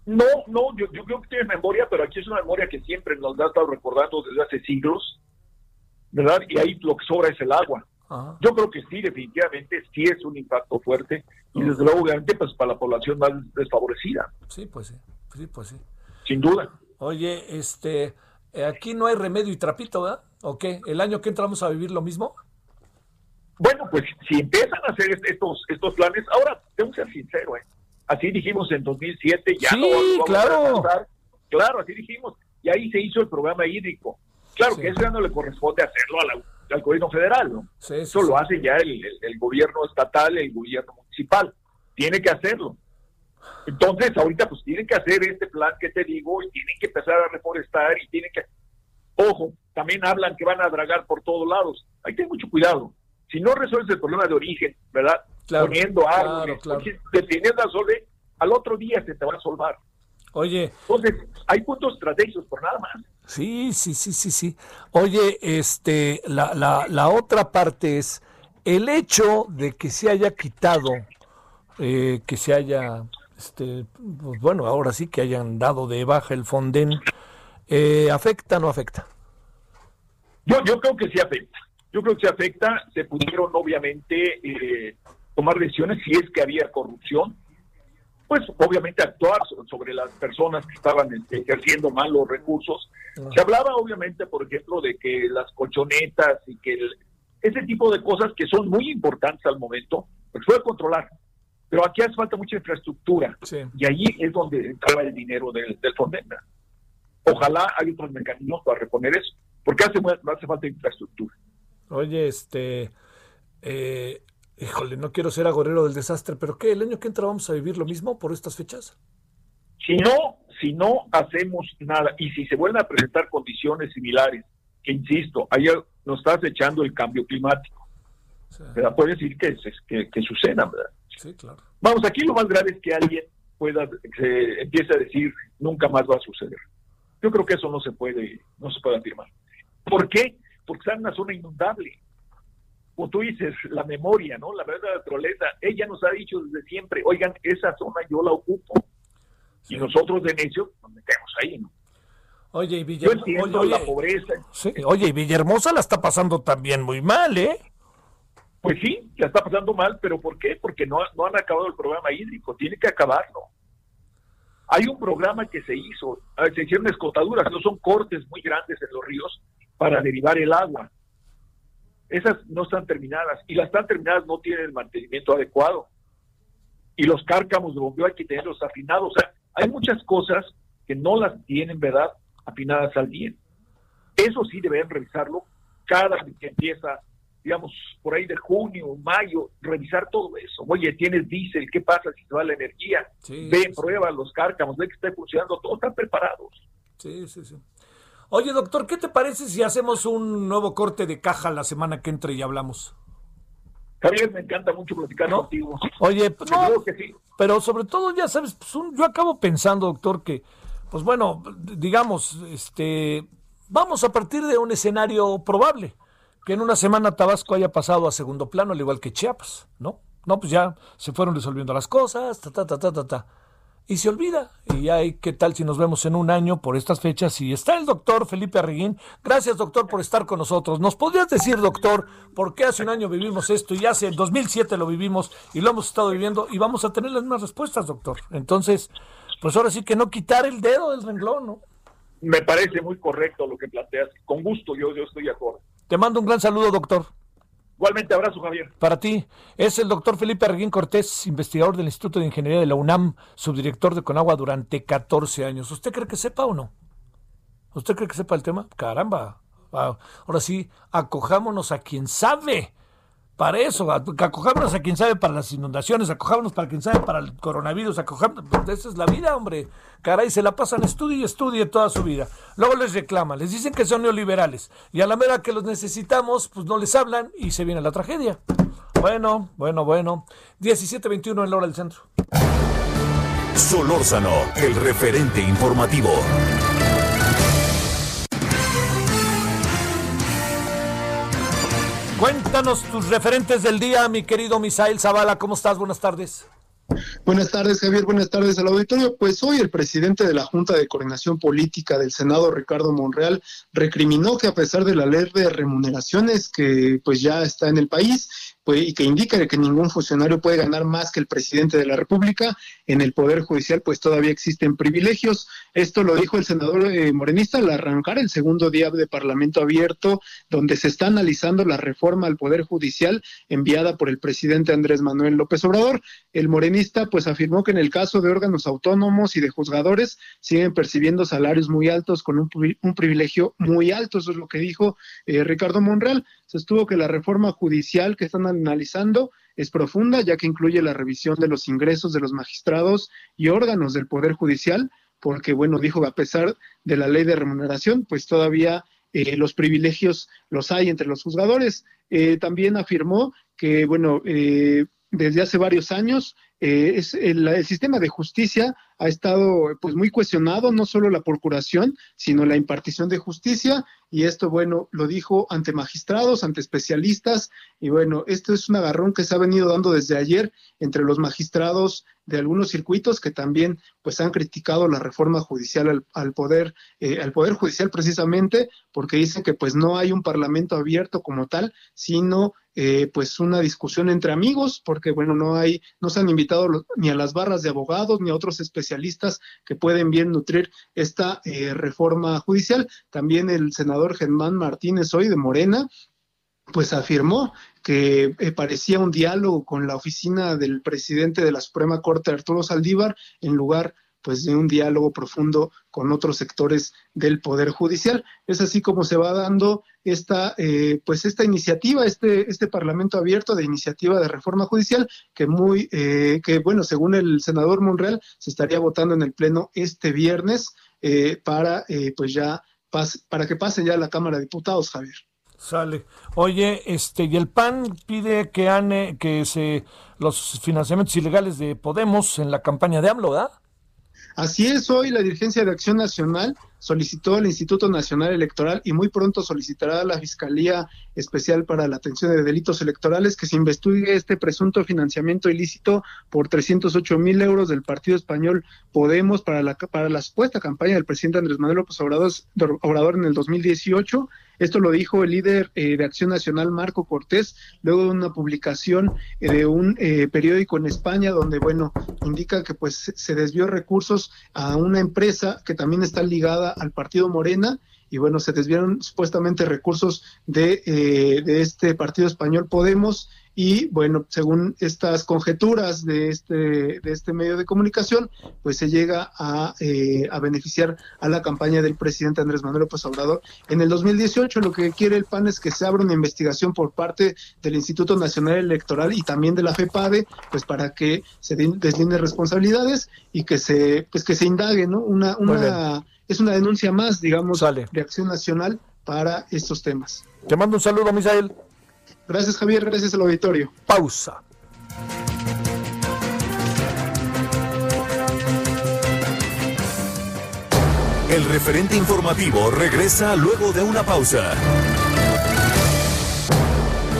No, no, yo, creo que tiene memoria, pero aquí es una memoria que siempre nos ha estado recordando desde hace siglos, ¿verdad? Y ahí lo que sobra es el agua. Yo creo que sí, definitivamente sí es un impacto fuerte y desde luego, obviamente, pues para la población más desfavorecida. Sí, pues sí, sí, pues sí. Sin duda. Oye, este, aquí no hay remedio y trapito, ¿verdad? ¿O qué? ¿El año que entramos a vivir lo mismo? Bueno, pues si empiezan a hacer estos, estos planes, ahora tengo que ser sincero, ¿eh? así dijimos en 2007, ya no vamos claro. a Claro, así dijimos. Y ahí se hizo el programa hídrico. Claro que eso ya no le corresponde hacerlo al gobierno federal, ¿no? eso lo hace ya el, el, gobierno estatal, el gobierno municipal. Tiene que hacerlo. Entonces, ahorita pues tienen que hacer este plan que te digo y tienen que empezar a reforestar y tienen que... Ojo, también hablan que van a dragar por todos lados. Hay que tener mucho cuidado. Si no resuelves el problema de origen, ¿verdad? Poniendo árboles, claro, claro. sol, al otro día se te va a solvar. Oye. Entonces, hay puntos estratégicos por nada más. Sí, sí, sí, sí, sí. Oye, este, la, la, la otra parte es el hecho de que se haya quitado, eh, que se haya, este, pues bueno, ahora sí que hayan dado de baja el Fonden, eh, ¿afecta o no afecta? Yo, yo creo que sí afecta. Yo creo que sí afecta. Se pudieron, obviamente, eh, tomar decisiones si es que había corrupción. Pues, obviamente, actuar sobre las personas que estaban ejerciendo mal los recursos. Se hablaba, obviamente, por ejemplo, de que las colchonetas y que ese tipo de cosas que son muy importantes al momento, pues fue controlar. Pero aquí hace falta mucha infraestructura. Y allí es donde entraba el dinero del, del Ojalá hay otros mecanismos para reponer eso porque hace, hace falta infraestructura. Oye, este, eh, híjole, no quiero ser agorero del desastre, pero ¿qué? ¿El año que entra vamos a vivir lo mismo por estas fechas? Si no, si no hacemos nada y si se vuelven a presentar condiciones similares que insisto, ahí nos está acechando el cambio climático. ¿verdad? Puede decir que, que, que suceda, ¿verdad? Sí, claro. Vamos, aquí lo más grave es que alguien pueda, se empiece a decir, nunca más va a suceder. Yo creo que eso no se puede, no se puede afirmar. ¿Por qué? Porque está en una zona inundable. Como tú dices, la memoria, ¿no? La verdad naturaleza, ella nos ha dicho desde siempre, oigan, esa zona yo la ocupo. Y nosotros de necio nos metemos ahí, ¿no? Oye, y Villahermosa. Yo entiendo la pobreza. Sí, oye, y Villahermosa la está pasando también muy mal, ¿eh? Pues sí, la está pasando mal, pero ¿por qué? Porque no, no han acabado el programa hídrico, tiene que acabarlo. Hay un programa que se hizo, se hicieron escotaduras, no son cortes muy grandes en los ríos para derivar el agua. Esas no están terminadas y las están terminadas no tienen el mantenimiento adecuado. Y los cárcamos de bombeo hay que tenerlos afinados. O sea, hay muchas cosas que no las tienen, ¿verdad?, afinadas al día. Eso sí deben revisarlo cada vez que empieza, digamos, por ahí de junio, mayo, revisar todo eso. Oye, tienes diésel, ¿qué pasa si se va la energía? ve, prueba los cárcamos, ve que está funcionando, todos están preparados. Sí, sí, sí. Oye, doctor, ¿qué te parece si hacemos un nuevo corte de caja la semana que entre y hablamos? Javier, me encanta mucho platicar contigo. Oye, pues no, que sí. pero sobre todo, ya sabes, pues yo acabo pensando, doctor, que, pues bueno, digamos, este, vamos a partir de un escenario probable, que en una semana Tabasco haya pasado a segundo plano, al igual que Chiapas, ¿no? No, pues ya se fueron resolviendo las cosas, ta, ta, ta, ta, ta, ta y se olvida. Y hay, ¿qué tal si nos vemos en un año por estas fechas? Y está el doctor Felipe Arreguín. Gracias, doctor, por estar con nosotros. ¿Nos podrías decir, doctor, por qué hace un año vivimos esto y hace en 2007 lo vivimos y lo hemos estado viviendo y vamos a tener las mismas respuestas, doctor? Entonces, pues ahora sí que no quitar el dedo del renglón, ¿no? Me parece muy correcto lo que planteas. Con gusto, yo, yo estoy de acuerdo. Te mando un gran saludo, doctor. Igualmente, abrazo, Javier. Para ti, es el doctor Felipe Arguín Cortés, investigador del Instituto de Ingeniería de la UNAM, subdirector de Conagua durante 14 años. ¿Usted cree que sepa o no? ¿Usted cree que sepa el tema? Caramba. Ah, ahora sí, acojámonos a quien sabe para eso, acojámonos a quien sabe para las inundaciones, acojámonos para quien sabe para el coronavirus, acojámonos, pues, esa es la vida, hombre. Caray, se la pasan estudie y estudie toda su vida. Luego les reclaman, les dicen que son neoliberales y a la mera que los necesitamos, pues no les hablan y se viene la tragedia. Bueno, bueno, bueno. 17.21 en la hora del centro. Solórzano, el referente informativo. Cuéntanos tus referentes del día, mi querido Misael Zavala. ¿Cómo estás? Buenas tardes. Buenas tardes, Javier. Buenas tardes al auditorio. Pues hoy el presidente de la Junta de Coordinación Política del Senado, Ricardo Monreal, recriminó que a pesar de la ley de remuneraciones que pues ya está en el país, pues, y que indica que ningún funcionario puede ganar más que el presidente de la República. En el Poder Judicial, pues todavía existen privilegios. Esto lo dijo el senador eh, morenista al arrancar el segundo día de Parlamento abierto, donde se está analizando la reforma al Poder Judicial enviada por el presidente Andrés Manuel López Obrador. El morenista, pues afirmó que en el caso de órganos autónomos y de juzgadores, siguen percibiendo salarios muy altos con un, privilegio muy alto. Eso es lo que dijo eh, Ricardo Monreal. Se estuvo que la reforma judicial que están analizando es profunda, ya que incluye la revisión de los ingresos de los magistrados y órganos del Poder Judicial, porque, bueno, dijo, a pesar de la ley de remuneración, pues todavía eh, los privilegios los hay entre los juzgadores. Eh, también afirmó que, bueno, eh, desde hace varios años es el, sistema de justicia ha estado pues muy cuestionado, no solo la procuración, sino la impartición de justicia, y esto, bueno, lo dijo ante magistrados, ante especialistas, y bueno, esto es un agarrón que se ha venido dando desde ayer entre los magistrados de algunos circuitos que también pues han criticado la reforma judicial al, poder eh, al poder judicial precisamente porque dicen que pues no hay un parlamento abierto como tal sino eh, pues una discusión entre amigos porque bueno no hay no se han invitado ni a las barras de abogados ni a otros especialistas que pueden bien nutrir esta eh, reforma judicial. También el senador Germán Martínez hoy de Morena pues afirmó que eh, parecía un diálogo con la oficina del presidente de la Suprema Corte, Arturo Saldívar, en lugar pues de un diálogo profundo con otros sectores del poder judicial. Es así como se va dando esta eh, pues esta iniciativa, este este Parlamento abierto de iniciativa de reforma judicial que muy eh, que bueno según el senador Monreal se estaría votando en el pleno este viernes eh, para pues ya para que pase ya a la Cámara de Diputados, Javier. Sale. Oye, este, y el PAN pide que ane, que se los financiamientos ilegales de Podemos en la campaña de AMLO, ¿verdad? Así es, hoy la Dirigencia de Acción Nacional solicitó al Instituto Nacional Electoral y muy pronto solicitará a la Fiscalía Especial para la Atención de Delitos Electorales que se investigue este presunto financiamiento ilícito por 308 mil euros del Partido Español Podemos para la, para la supuesta campaña del presidente Andrés Manuel López Obrador, en el 2018 esto lo dijo el líder eh, de Acción Nacional, Marco Cortés, luego de una publicación eh, de un eh, periódico en España donde, bueno, indica que pues se desvió recursos a una empresa que también está ligada al partido Morena y bueno, se desviaron supuestamente recursos de, de este partido español Podemos y bueno, según estas conjeturas de este, de este medio de comunicación, pues se llega a, eh, a beneficiar a la campaña del presidente Andrés Manuel López Obrador. En el 2018 lo que quiere el PAN es que se abra una investigación por parte del Instituto Nacional Electoral y también de la FEPADE, pues para que se deslineen responsabilidades y que se, pues que se indague, ¿no? Una, una, es una denuncia más, digamos, de Acción Nacional para estos temas. Te mando un saludo, Misael. Gracias Javier, gracias al auditorio. Pausa. El referente informativo regresa luego de una pausa.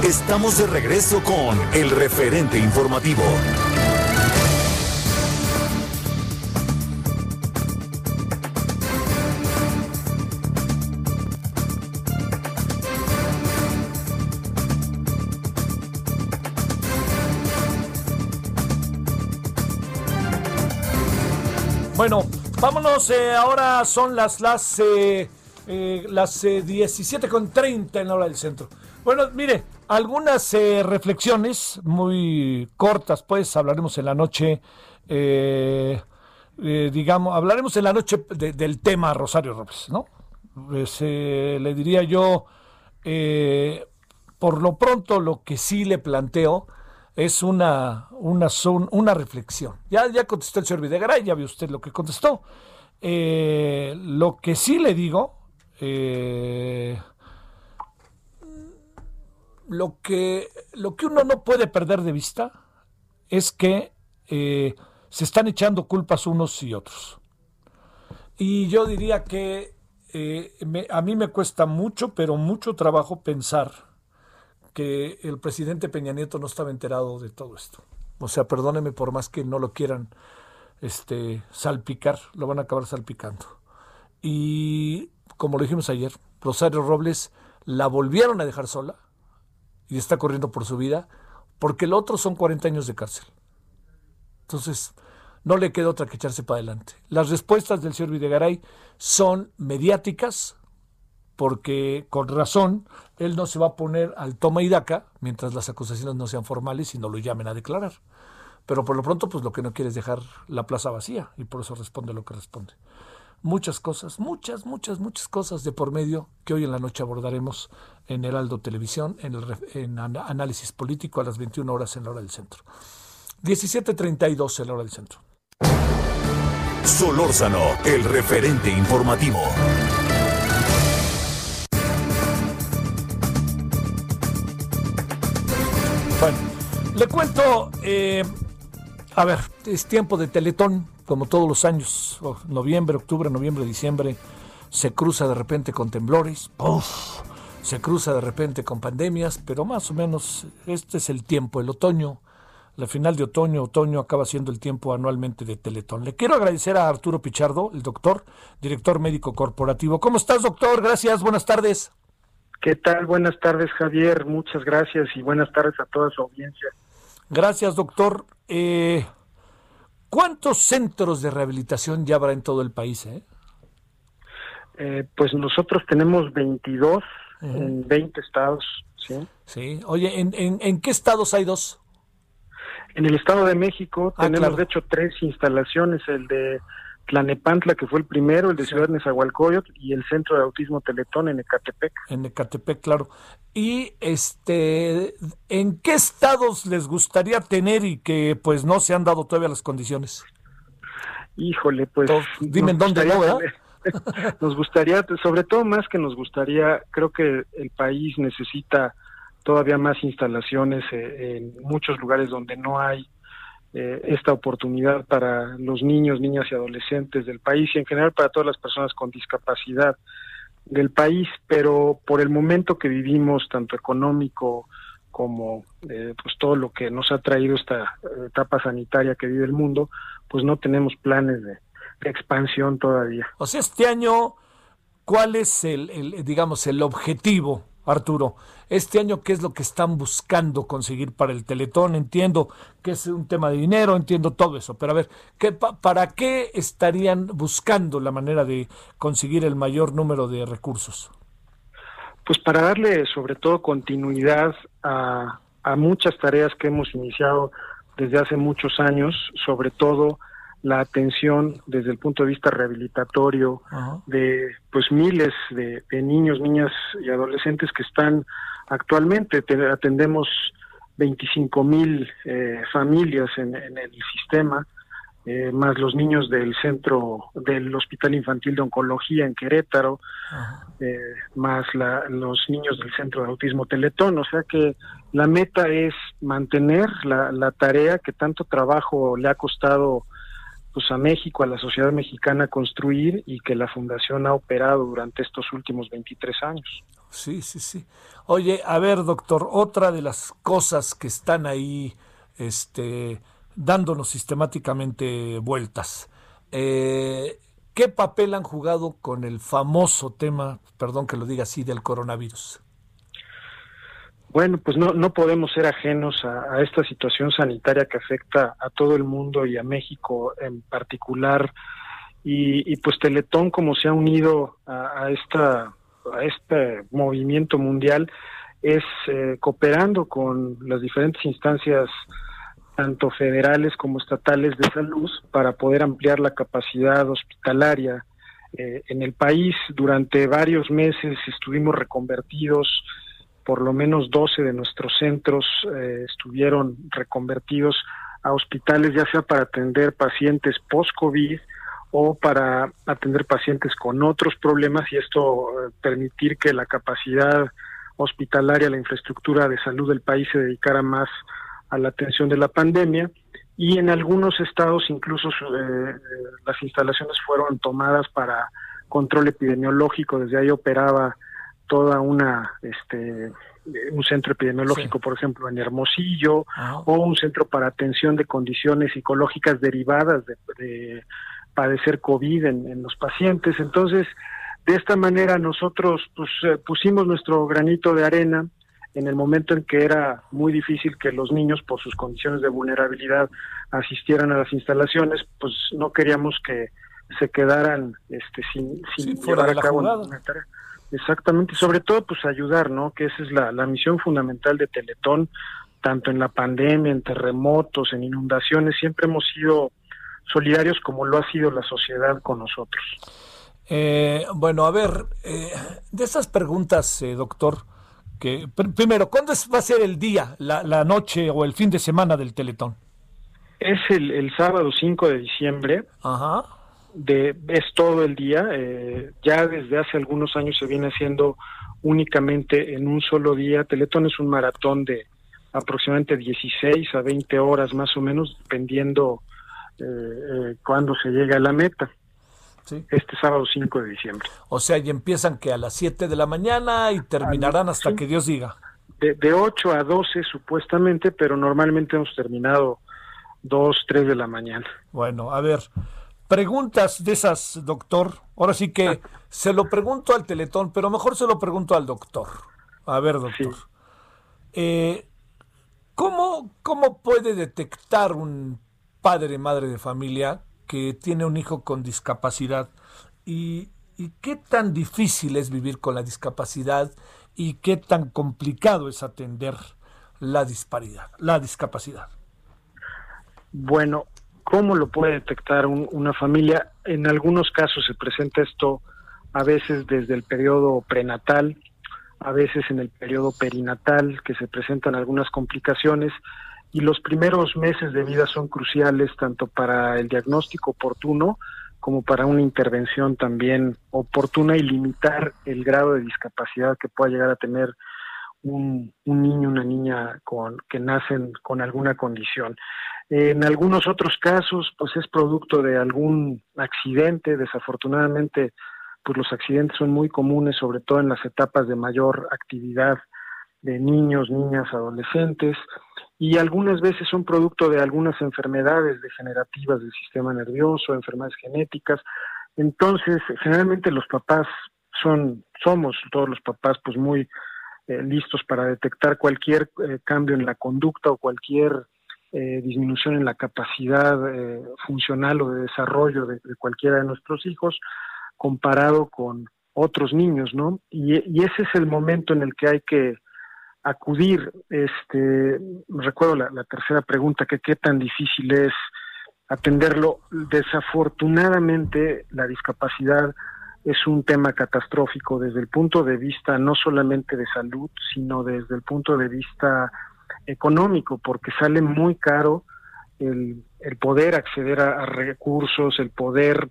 Estamos de regreso con el referente informativo. Bueno, vámonos, eh, ahora son las, las, eh, eh, 17.30 en la hora del centro. Bueno, mire, algunas reflexiones muy cortas, pues hablaremos en la noche, digamos, hablaremos en la noche del tema Rosario Robles, ¿no? Pues, le diría yo, por lo pronto, lo que sí le planteo es una, una, una reflexión. Ya, ya contestó el señor Videgaray, ya vio usted lo que contestó. Eh, lo que sí le digo, eh, lo, que, lo que uno no puede perder de vista es que eh, se están echando culpas unos y otros. Y yo diría que a mí me cuesta mucho, pero mucho trabajo pensar que el presidente Peña Nieto no estaba enterado de todo esto. O sea, perdóneme por más que no lo quieran este, salpicar, lo van a acabar salpicando. Y como lo dijimos ayer, Rosario Robles la volvieron a dejar sola y está corriendo por su vida porque el otro son 40 años de cárcel. Entonces, no le queda otra que echarse para adelante. Las respuestas del señor Videgaray son mediáticas, porque con razón él no se va a poner al toma y daca mientras las acusaciones no sean formales y no lo llamen a declarar. Pero por lo pronto, pues lo que no quiere es dejar la plaza vacía y por eso responde lo que responde. Muchas cosas, muchas, muchas, muchas cosas de por medio que hoy en la noche abordaremos en Heraldo Televisión, en, en análisis político a las 21 horas en la hora del centro. 17.32 en la hora del centro. Solórzano, el referente informativo. Le cuento, eh, a ver, es tiempo de Teletón, como todos los años, noviembre, octubre, noviembre, diciembre, se cruza de repente con temblores, se cruza de repente con pandemias, pero más o menos este es el tiempo, el otoño, la final de otoño, otoño acaba siendo el tiempo anualmente de Teletón. Le quiero agradecer a Arturo Pichardo, el doctor, director médico corporativo. ¿Cómo estás, doctor? Gracias, buenas tardes. ¿Qué tal? Buenas tardes, Javier. Muchas gracias y buenas tardes a toda su audiencia. Gracias, doctor. Eh, ¿Cuántos centros de rehabilitación ya habrá en todo el país? Eh? eh pues nosotros tenemos 22 en 20 estados. Sí. Sí. Oye, ¿en, en, qué estados hay dos? En el Estado de México ah, tenemos, de hecho, tres instalaciones: el de Tlanepantla, que fue el primero, el de Ciudad Nezahualcóyotl y el Centro de Autismo Teletón en Ecatepec. En Ecatepec, claro. Y este, ¿en qué estados les gustaría tener y que pues no se han dado todavía las condiciones? Híjole, pues dime en dónde no, ¿verdad? *laughs* nos gustaría, sobre todo más que nos gustaría, creo que el país necesita todavía más instalaciones eh, en muchos lugares donde no hay eh, esta oportunidad para los niños, niñas y adolescentes del país y en general para todas las personas con discapacidad del país, pero por el momento que vivimos, tanto económico como eh, pues todo lo que nos ha traído esta etapa sanitaria que vive el mundo, pues no tenemos planes de, expansión todavía. O sea, este año, ¿cuál es el digamos, el objetivo Arturo, este año, ¿qué es lo que están buscando conseguir para el Teletón? Entiendo que es un tema de dinero, entiendo todo eso, pero a ver, ¿qué, ¿para qué estarían buscando la manera de conseguir el mayor número de recursos? Pues para darle sobre todo continuidad a, a muchas tareas que hemos iniciado desde hace muchos años, sobre todo la atención desde el punto de vista rehabilitatorio de pues miles de, niños, niñas y adolescentes que están actualmente. Atendemos 25 mil eh, familias en, el sistema eh, más los niños del centro del Hospital Infantil de Oncología en Querétaro, eh, más los niños del Centro de Autismo Teletón. O sea que la meta es mantener la, la tarea que tanto trabajo le ha costado pues a México, a la sociedad mexicana construir y que la fundación ha operado durante estos últimos 23 años. Sí, sí, sí. Oye, a ver, doctor, otra de las cosas que están ahí este dándonos sistemáticamente vueltas. Eh, ¿Qué papel han jugado con el famoso tema, perdón que lo diga así, del coronavirus? Bueno, pues no, no podemos ser ajenos a, esta situación sanitaria que afecta a todo el mundo y a México en particular. Y, pues Teletón, como se ha unido a, esta, a este movimiento mundial, es eh, cooperando con las diferentes instancias, tanto federales como estatales de salud, para poder ampliar la capacidad hospitalaria eh, en el país. Durante varios meses estuvimos reconvertidos por lo menos 12 de nuestros centros eh, estuvieron reconvertidos a hospitales, ya sea para atender pacientes post-COVID o para atender pacientes con otros problemas y esto eh, permitir que la capacidad hospitalaria, la infraestructura de salud del país se dedicara más a la atención de la pandemia. Y en algunos estados incluso eh, las instalaciones fueron tomadas para control epidemiológico, desde ahí operaba toda una este un centro epidemiológico, por ejemplo, en Hermosillo, o un centro para atención de condiciones psicológicas derivadas de, padecer COVID en, los pacientes. Entonces, de esta manera nosotros pues, eh, pusimos nuestro granito de arena en el momento en que era muy difícil que los niños, por sus condiciones de vulnerabilidad, asistieran a las instalaciones, pues no queríamos que se quedaran este, sin, sin llevar a cabo una tarea. Exactamente, sobre todo pues ayudar, ¿no? Que esa es la, la misión fundamental de Teletón, tanto en la pandemia, en terremotos, en inundaciones, siempre hemos sido solidarios como lo ha sido la sociedad con nosotros. Eh, bueno, a ver, eh, de esas preguntas, eh, doctor, que primero, ¿cuándo va a ser el día, la, la, noche o el fin de semana del Teletón? Es el, el sábado 5 de diciembre. Ajá de es todo el día. Eh, ya desde hace algunos años se viene haciendo únicamente en un solo día. Teletón es un maratón de aproximadamente 16 a 20 horas más o menos, dependiendo eh, eh, cuándo se llega a la meta. Este sábado 5 de diciembre. O sea, y empiezan que a las 7 de la mañana y terminarán hasta que Dios diga. De, de 8 a 12 supuestamente, pero normalmente hemos terminado 2, 3 de la mañana. Bueno, a ver, preguntas de esas, doctor. Ahora sí que se lo pregunto al Teletón, pero mejor se lo pregunto al doctor. A ver, doctor. Eh, ¿cómo, ¿Cómo puede detectar un padre, madre de familia que tiene un hijo con discapacidad? ¿Y, y qué tan difícil es vivir con la discapacidad? ¿Y qué tan complicado es atender la disparidad, la discapacidad? Bueno, ¿Cómo lo puede detectar una familia? En algunos casos se presenta esto a veces desde el periodo prenatal, a veces en el periodo perinatal, que se presentan algunas complicaciones, y los primeros meses de vida son cruciales tanto para el diagnóstico oportuno como para una intervención también oportuna y limitar el grado de discapacidad que pueda llegar a tener un, niño, una niña con, que nacen con alguna condición. En algunos otros casos, pues es producto de algún accidente. Desafortunadamente, pues los accidentes son muy comunes, sobre todo en las etapas de mayor actividad de niños, niñas, adolescentes, y algunas veces son producto de algunas enfermedades degenerativas del sistema nervioso, enfermedades genéticas. Entonces, generalmente los papás son, somos todos los papás, pues muy listos para detectar cualquier eh, cambio en la conducta o cualquier eh, disminución en la capacidad funcional o de desarrollo de, cualquiera de nuestros hijos comparado con otros niños, ¿no? Y, y ese es el momento en el que hay que acudir. Este, recuerdo la, tercera pregunta, que qué tan difícil es atenderlo. Desafortunadamente, la discapacidad es un tema catastrófico desde el punto de vista no solamente de salud, sino desde el punto de vista económico, porque sale muy caro el, el poder acceder a, recursos, el poder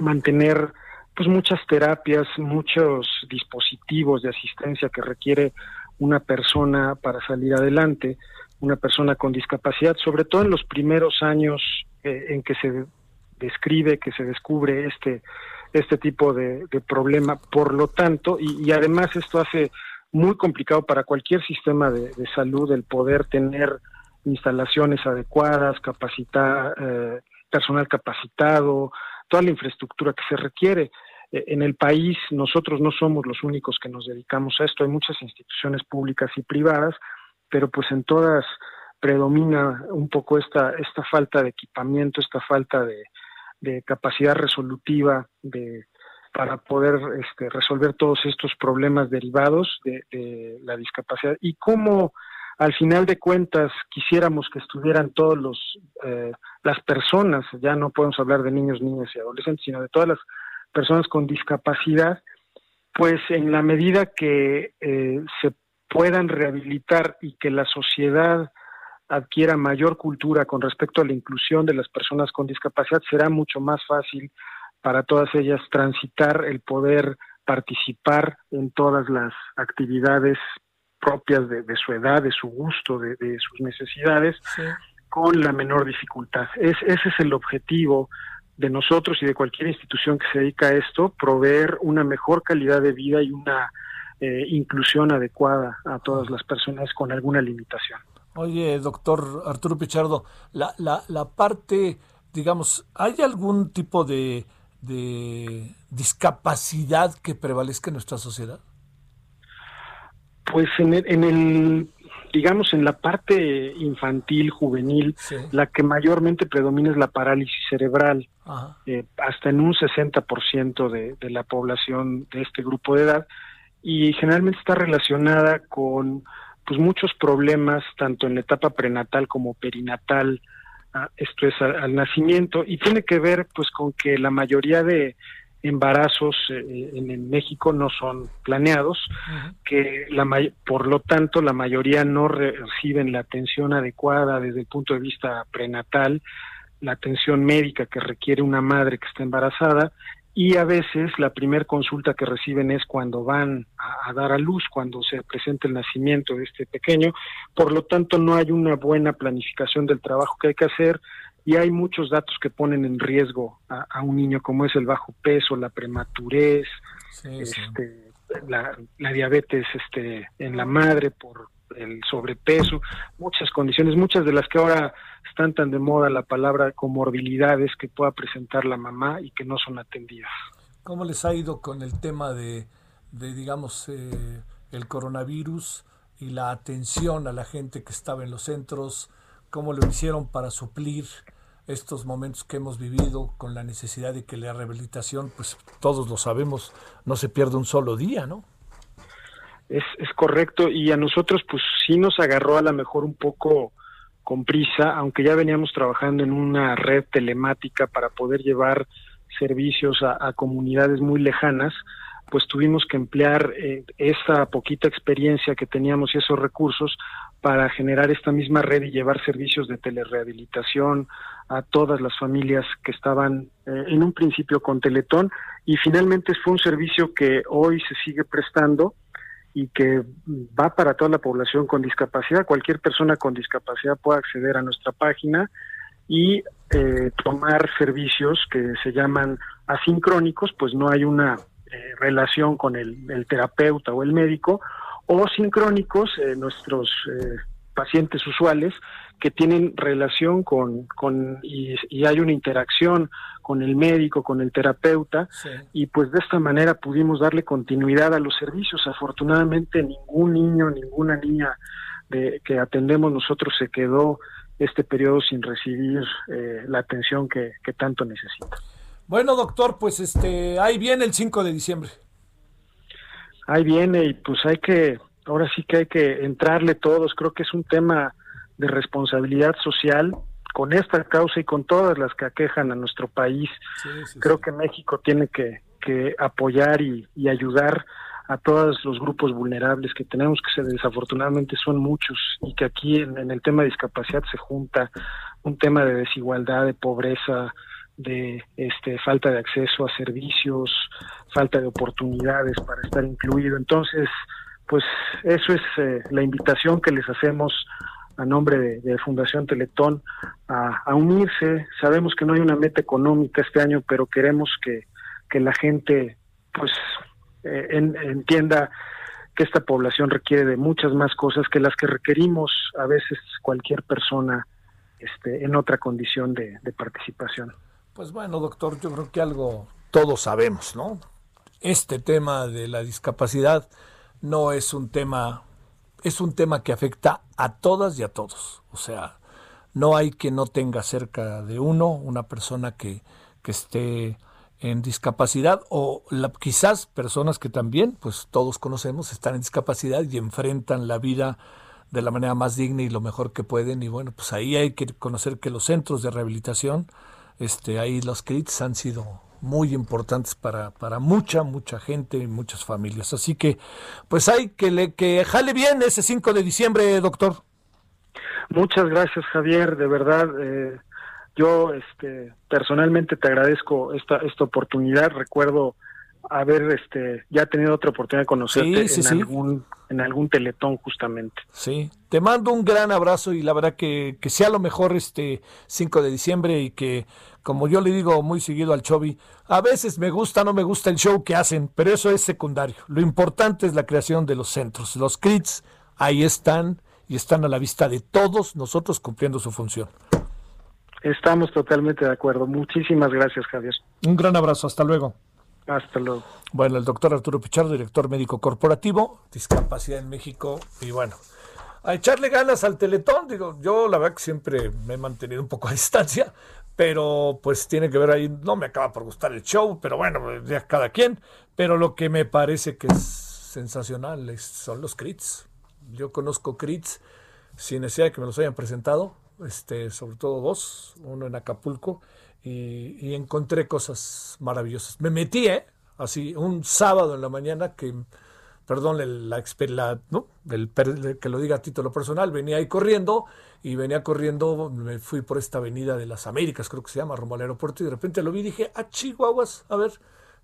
mantener pues muchas terapias, muchos dispositivos de asistencia que requiere una persona para salir adelante, una persona con discapacidad, sobre todo en los primeros años eh, en que se describe, que se descubre este, este tipo de, problema. Por lo tanto, y, además esto hace muy complicado para cualquier sistema de, salud el poder tener instalaciones adecuadas, capacitar, eh, personal capacitado, toda la infraestructura que se requiere. Eh, en el país nosotros no somos los únicos que nos dedicamos a esto, hay muchas instituciones públicas y privadas, pero pues en todas predomina un poco esta, esta falta de equipamiento, esta falta de, capacidad resolutiva de, para poder este, resolver todos estos problemas derivados de, la discapacidad. Y cómo al final de cuentas quisiéramos que estuvieran todos los eh, las personas ya no podemos hablar de niños niñas y adolescentes sino de todas las personas con discapacidad, pues en la medida que eh, se puedan rehabilitar y que la sociedad adquiera mayor cultura con respecto a la inclusión de las personas con discapacidad, será mucho más fácil para todas ellas transitar el poder participar en todas las actividades propias de, su edad, de su gusto, de, sus necesidades, con la menor dificultad. Es, ese es el objetivo de nosotros y de cualquier institución que se dedica a esto, proveer una mejor calidad de vida y una eh, inclusión adecuada a todas las personas con alguna limitación. Oye, doctor Arturo Pichardo, la, la, la parte, digamos, ¿hay algún tipo de, de discapacidad que prevalezca en nuestra sociedad? Pues en en el digamos, en la parte infantil, juvenil, la que mayormente predomina es la parálisis cerebral, eh, hasta en un 60% de, de la población de este grupo de edad, y generalmente está relacionada con pues muchos problemas, tanto en la etapa prenatal como perinatal, ah, esto es al nacimiento, y tiene que ver pues con que la mayoría de embarazos eh, en, México no son planeados, que la por lo tanto la mayoría no reciben la atención adecuada desde el punto de vista prenatal, la atención médica que requiere una madre que está embarazada y a veces la primera consulta que reciben es cuando van a, dar a luz, cuando se presenta el nacimiento de este pequeño, por lo tanto no hay una buena planificación del trabajo que hay que hacer, y hay muchos datos que ponen en riesgo a, un niño como es el bajo peso, la prematurez, este, La, diabetes este, en la madre por el sobrepeso, muchas condiciones, muchas de las que ahora están tan de moda la palabra comorbilidades que pueda presentar la mamá y que no son atendidas. ¿Cómo les ha ido con el tema de, de digamos, eh, el coronavirus y la atención a la gente que estaba en los centros? ¿Cómo lo hicieron para suplir estos momentos que hemos vivido con la necesidad de que la rehabilitación, pues todos lo sabemos, no se pierda un solo día, ¿no? Es, es correcto y a nosotros pues sí nos agarró a lo mejor un poco con prisa, aunque ya veníamos trabajando en una red telemática para poder llevar servicios a, comunidades muy lejanas, pues tuvimos que emplear eh, esa poquita experiencia que teníamos y esos recursos para generar esta misma red y llevar servicios de telerehabilitación a todas las familias que estaban eh, en un principio con Teletón. Y finalmente fue un servicio que hoy se sigue prestando y que va para toda la población con discapacidad. Cualquier persona con discapacidad puede acceder a nuestra página y eh, tomar servicios que se llaman asincrónicos, pues no hay una eh, relación con el, terapeuta o el médico, o sincrónicos, eh, nuestros eh, pacientes usuales, que tienen relación con, con y, hay una interacción con el médico, con el terapeuta, y pues de esta manera pudimos darle continuidad a los servicios. Afortunadamente ningún niño, ninguna niña de, que atendemos nosotros se quedó este periodo sin recibir la atención que, que tanto necesita. Bueno, doctor, pues este, ahí viene el 5 de diciembre. Ahí viene y pues hay que, ahora sí que hay que entrarle todos. Creo que es un tema de responsabilidad social con esta causa y con todas las que aquejan a nuestro país. Creo que México tiene que, que apoyar y, ayudar a todos los grupos vulnerables que tenemos, que desafortunadamente son muchos, y que aquí en, el tema de discapacidad se junta un tema de desigualdad, de pobreza, de este, falta de acceso a servicios, falta de oportunidades para estar incluido. Entonces, pues eso es eh, la invitación que les hacemos a nombre de, Fundación Teletón a, unirse. Sabemos que no hay una meta económica este año, pero queremos que, que la gente pues eh, entienda que esta población requiere de muchas más cosas que las que requerimos a veces cualquier persona este, en otra condición de participación. Pues bueno, doctor, yo creo que algo todos sabemos, ¿no? Este tema de la discapacidad no es un tema, es un tema que afecta a todas y a todos. O sea, no hay que no tenga cerca de uno una persona que, que esté en discapacidad o quizás personas que también, pues todos conocemos, están en discapacidad y enfrentan la vida de la manera más digna y lo mejor que pueden. Y bueno, pues ahí hay que conocer que los centros de rehabilitación este, ahí los crits han sido muy importantes para, para mucha, mucha gente y muchas familias. Así que, pues hay que le que jale bien ese 5 de diciembre, doctor. Muchas gracias, Javier, de verdad. Eh, yo este, personalmente te agradezco esta, esta oportunidad. Recuerdo haber este ya tenido otra oportunidad de conocerte en algún en algún teletón justamente. Sí, te mando un gran abrazo y la verdad que, que sea lo mejor este 5 de diciembre y que como yo le digo muy seguido al Chovi, a veces me gusta, no me gusta el show que hacen, pero eso es secundario. Lo importante es la creación de los centros. Los CRITs ahí están y están a la vista de todos nosotros cumpliendo su función. Estamos totalmente de acuerdo. Muchísimas gracias, Javier. Un gran abrazo. Hasta luego. Hasta luego. Bueno, el doctor Arturo Pichardo, director médico corporativo, discapacidad en México, y bueno, a echarle ganas al Teletón, digo, yo la verdad que siempre me he mantenido un poco a *laughs* distancia, pero pues tiene que ver ahí, no me acaba por gustar el show, pero bueno, ya cada quien, pero lo que me parece que es sensacional son los crits. Yo conozco crits sin necesidad de que me los hayan presentado, este, sobre todo dos, uno en Acapulco, y, encontré cosas maravillosas. Me metí, ¿eh? Así, un sábado en la mañana que, perdón, la, la ¿no? El, que lo diga a título personal, venía ahí corriendo y venía corriendo, me fui por esta avenida de las Américas, creo que se llama, rumbo al aeropuerto, y de repente lo vi y dije, ah, chihuahuas, a ver.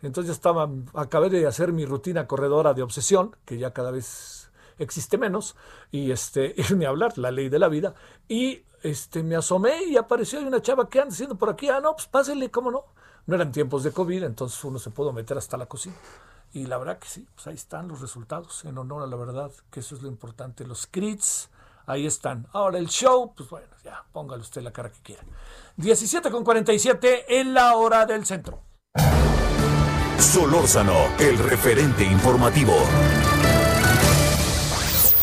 Entonces ya estaba, acabé de hacer mi rutina corredora de obsesión, que ya cada vez existe menos, y este, *laughs* y ni hablar, la ley de la vida, y este, me asomé y apareció una chava que anda haciendo por aquí. Ah, no, pues pásele, ¿cómo no? No eran tiempos de COVID, entonces uno se pudo meter hasta la cocina. Y la verdad que sí, pues ahí están los resultados, en honor a la verdad, que eso es lo importante. Los crits, ahí están. Ahora el show, pues bueno, ya, póngale usted la cara que quiera. 17 con 47 en la hora del centro. Solórzano, el referente informativo.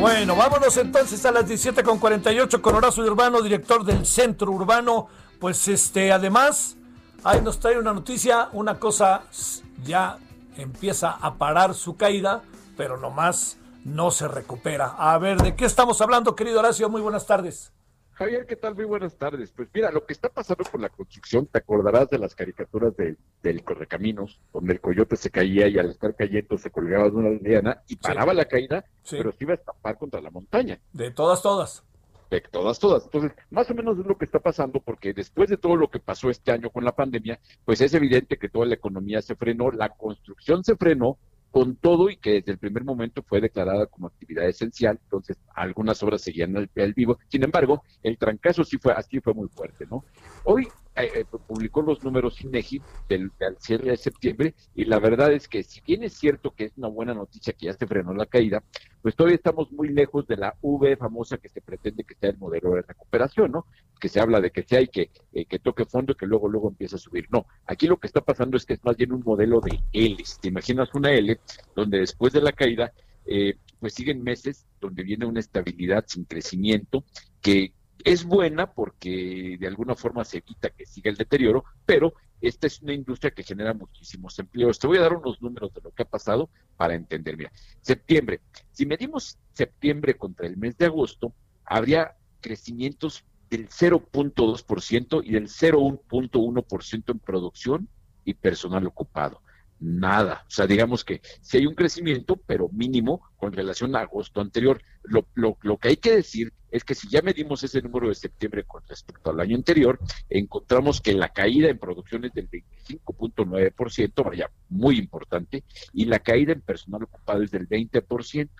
Bueno, vámonos entonces a las 17 con 48 con Horacio Urbano, director del Centro Urbano. Pues este, además, ahí nos trae una noticia, una cosa ya empieza a parar su caída, pero nomás no se recupera. A ver, ¿de qué estamos hablando, querido Horacio? Muy buenas tardes. Javier, ¿qué tal? Muy buenas tardes. Pues mira, lo que está pasando con la construcción, te acordarás de las caricaturas de, del Correcaminos, donde el coyote se caía y al estar cayendo se colgaba de una liana y paraba la caída, pero se iba a estampar contra la montaña. De todas, todas. De todas, todas. Entonces, más o menos es lo que está pasando, porque después de todo lo que pasó este año con la pandemia, pues es evidente que toda la economía se frenó, la construcción se frenó, con todo y que desde el primer momento fue declarada como actividad esencial, entonces algunas obras seguían al, al vivo. Sin embargo, el trancazo sí fue así fue muy fuerte, ¿no? Hoy eh, eh, publicó los números INEGI del, del cierre de septiembre y la verdad es que si bien es cierto que es una buena noticia que ya se frenó la caída, pues todavía estamos muy lejos de la V famosa que se pretende que sea el modelo de recuperación, ¿no? Que se habla de que sea y que, eh, que toque fondo y que luego luego empieza a subir. No, aquí lo que está pasando es que es más bien un modelo de L. ¿Te imaginas una L donde después de la caída eh, pues siguen meses donde viene una estabilidad sin crecimiento que es buena porque de alguna forma se evita que siga el deterioro, pero esta es una industria que genera muchísimos empleos. Te voy a dar unos números de lo que ha pasado para entender. Mira, septiembre, si medimos septiembre contra el mes de agosto, habría crecimientos del 0.2% y del 0.1% en producción y personal ocupado nada. O sea, digamos que si hay un crecimiento, pero mínimo con relación a agosto anterior. Lo, lo, lo, que hay que decir es que si ya medimos ese número de septiembre con respecto al año anterior, encontramos que la caída en producción es del 25.9%, vaya, muy importante, y la caída en personal ocupado es del 20%.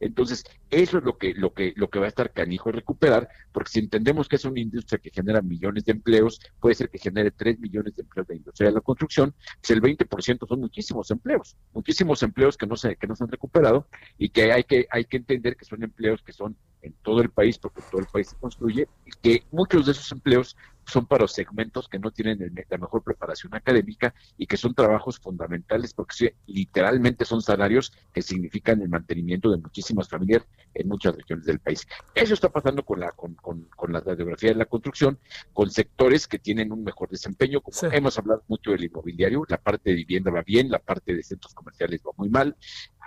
Entonces, eso es lo que, lo que, lo que va a estar canijo recuperar, porque si entendemos que es una industria que genera millones de empleos, puede ser que genere 3 millones de empleos de industria de la construcción, pues el 20% son muchísimos empleos, muchísimos empleos que no se, que no se han recuperado y que hay que, hay que entender que son empleos que son en todo el país, porque todo el país se construye, y que muchos de esos empleos son para segmentos que no tienen el, la mejor preparación académica y que son trabajos fundamentales porque literalmente son salarios que significan el mantenimiento de muchísimas familias en muchas regiones del país. Eso está pasando con la con, con, con la radiografía de la construcción, con sectores que tienen un mejor desempeño, como sí. hemos hablado mucho del inmobiliario, la parte de vivienda va bien, la parte de centros comerciales va muy mal.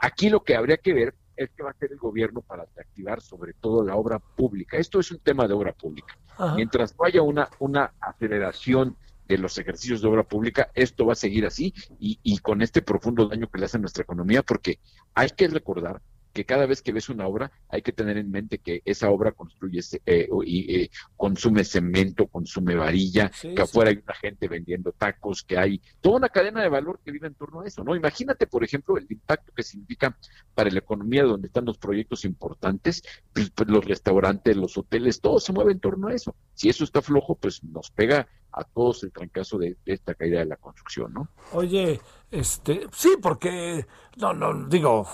Aquí lo que habría que ver es que va a hacer el gobierno para reactivar sobre todo la obra pública. Esto es un tema de obra pública. Ajá. Mientras no haya una, una aceleración de los ejercicios de obra pública, esto va a seguir así y, y con este profundo daño que le hace a nuestra economía, porque hay que recordar que cada vez que ves una obra hay que tener en mente que esa obra construye eh, y eh, consume cemento, consume varilla, sí, que afuera sí. hay una gente vendiendo tacos, que hay toda una cadena de valor que vive en torno a eso, ¿no? Imagínate, por ejemplo, el impacto que significa para la economía donde están los proyectos importantes, pues, pues los restaurantes, los hoteles, todo se mueve en torno a eso. Si eso está flojo, pues nos pega a todos el trancazo de, de esta caída de la construcción, ¿no? Oye, este, sí, porque no, no digo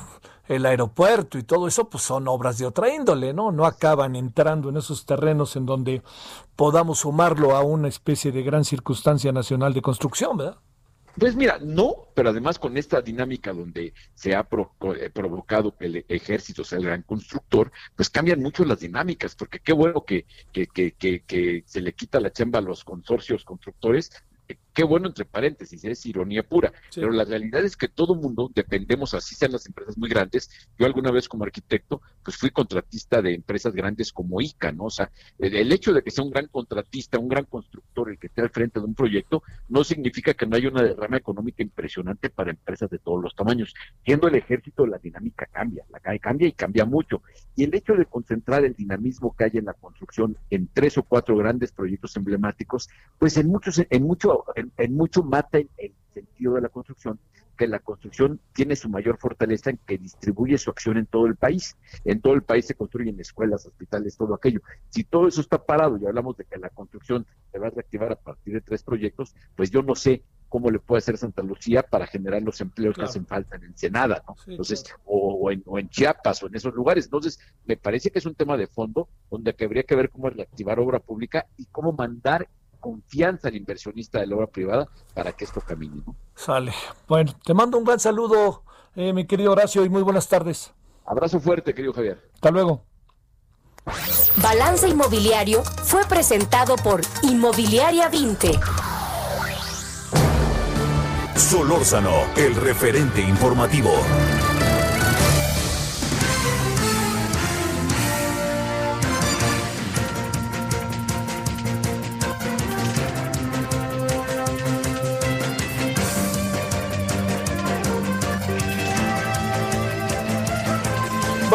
el aeropuerto y todo eso, pues son obras de otra índole, ¿no? No acaban entrando en esos terrenos en donde podamos sumarlo a una especie de gran circunstancia nacional de construcción, ¿verdad? Pues mira, no, pero además con esta dinámica donde se ha eh, provocado que el ejército sea el gran constructor, pues cambian mucho las dinámicas, porque qué bueno que, que, que, que, que se le quita la chamba a los consorcios constructores, qué bueno entre paréntesis, es ironía pura, sí. pero la realidad es que todo mundo dependemos, así sean las empresas muy grandes, yo alguna vez como arquitecto, pues fui contratista de empresas grandes como ICA, ¿no? O sea, el hecho de que sea un gran contratista, un gran constructor el que esté al frente de un proyecto, no significa que no haya una derrama económica impresionante para empresas de todos los tamaños. Siendo el ejército, la dinámica cambia, la cambia y cambia mucho. Y el hecho de concentrar el dinamismo que hay en la construcción en tres o cuatro grandes proyectos emblemáticos, pues en muchos, en mucho, en, en mucho mata el, el, sentido de la construcción, que la construcción tiene su mayor fortaleza en que distribuye su acción en todo el país. En todo el país se construyen escuelas, hospitales, todo aquello. Si todo eso está parado y hablamos de que la construcción se va a reactivar a partir de tres proyectos, pues yo no sé cómo le puede hacer Santa Lucía para generar los empleos claro. que hacen falta en Ensenada, ¿no? Sí, Entonces, claro. o, o, en, o, en, Chiapas o en esos lugares. Entonces, me parece que es un tema de fondo donde habría que ver cómo reactivar obra pública y cómo mandar confianza al inversionista de la obra privada para que esto camine. ¿no? Sale. Bueno, te mando un gran saludo, eh, mi querido Horacio, y muy buenas tardes. Abrazo fuerte, querido Javier. Hasta luego. Balance Inmobiliario fue presentado por Inmobiliaria 20. Solórzano, el referente informativo.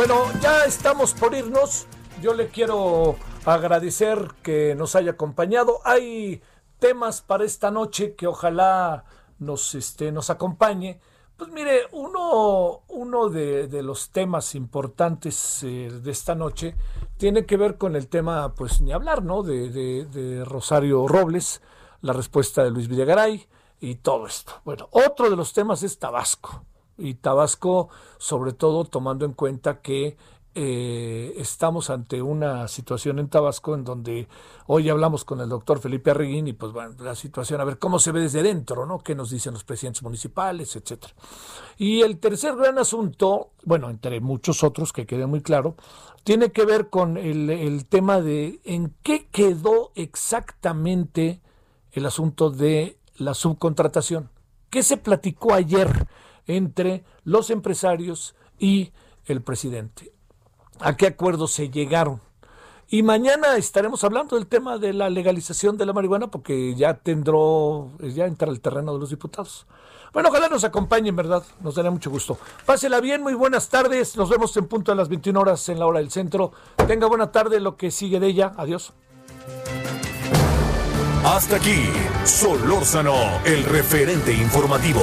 Bueno, ya estamos por irnos. Yo le quiero agradecer que nos haya acompañado. Hay temas para esta noche que ojalá nos, este, nos acompañe. Pues mire, uno, uno de, los temas importantes eh, de esta noche tiene que ver con el tema, pues ni hablar, ¿no? De, de, de Rosario Robles, la respuesta de Luis Videgaray y todo esto. Bueno, otro de los temas es Tabasco. Y Tabasco, sobre todo tomando en cuenta que eh, estamos ante una situación en Tabasco en donde hoy hablamos con el doctor Felipe Arreguín y pues bueno, la situación, a ver cómo se ve desde dentro, ¿no? ¿Qué nos dicen los presidentes municipales, etcétera? Y el tercer gran asunto, bueno, entre muchos otros que quede muy claro, tiene que ver con el, el tema de en qué quedó exactamente el asunto de la subcontratación. ¿Qué se platicó ayer entre los empresarios y el presidente? a qué acuerdos se llegaron. Y mañana estaremos hablando del tema de la legalización de la marihuana porque ya tendró, ya entra el terreno de los diputados. Bueno, ojalá nos acompañen, ¿verdad? Nos dará mucho gusto. Pásela bien, muy buenas tardes. Nos vemos en punto a las 21 horas en la hora del centro. Tenga buena tarde, lo que sigue de ella. Adiós. Hasta aquí, Solórzano, el referente informativo.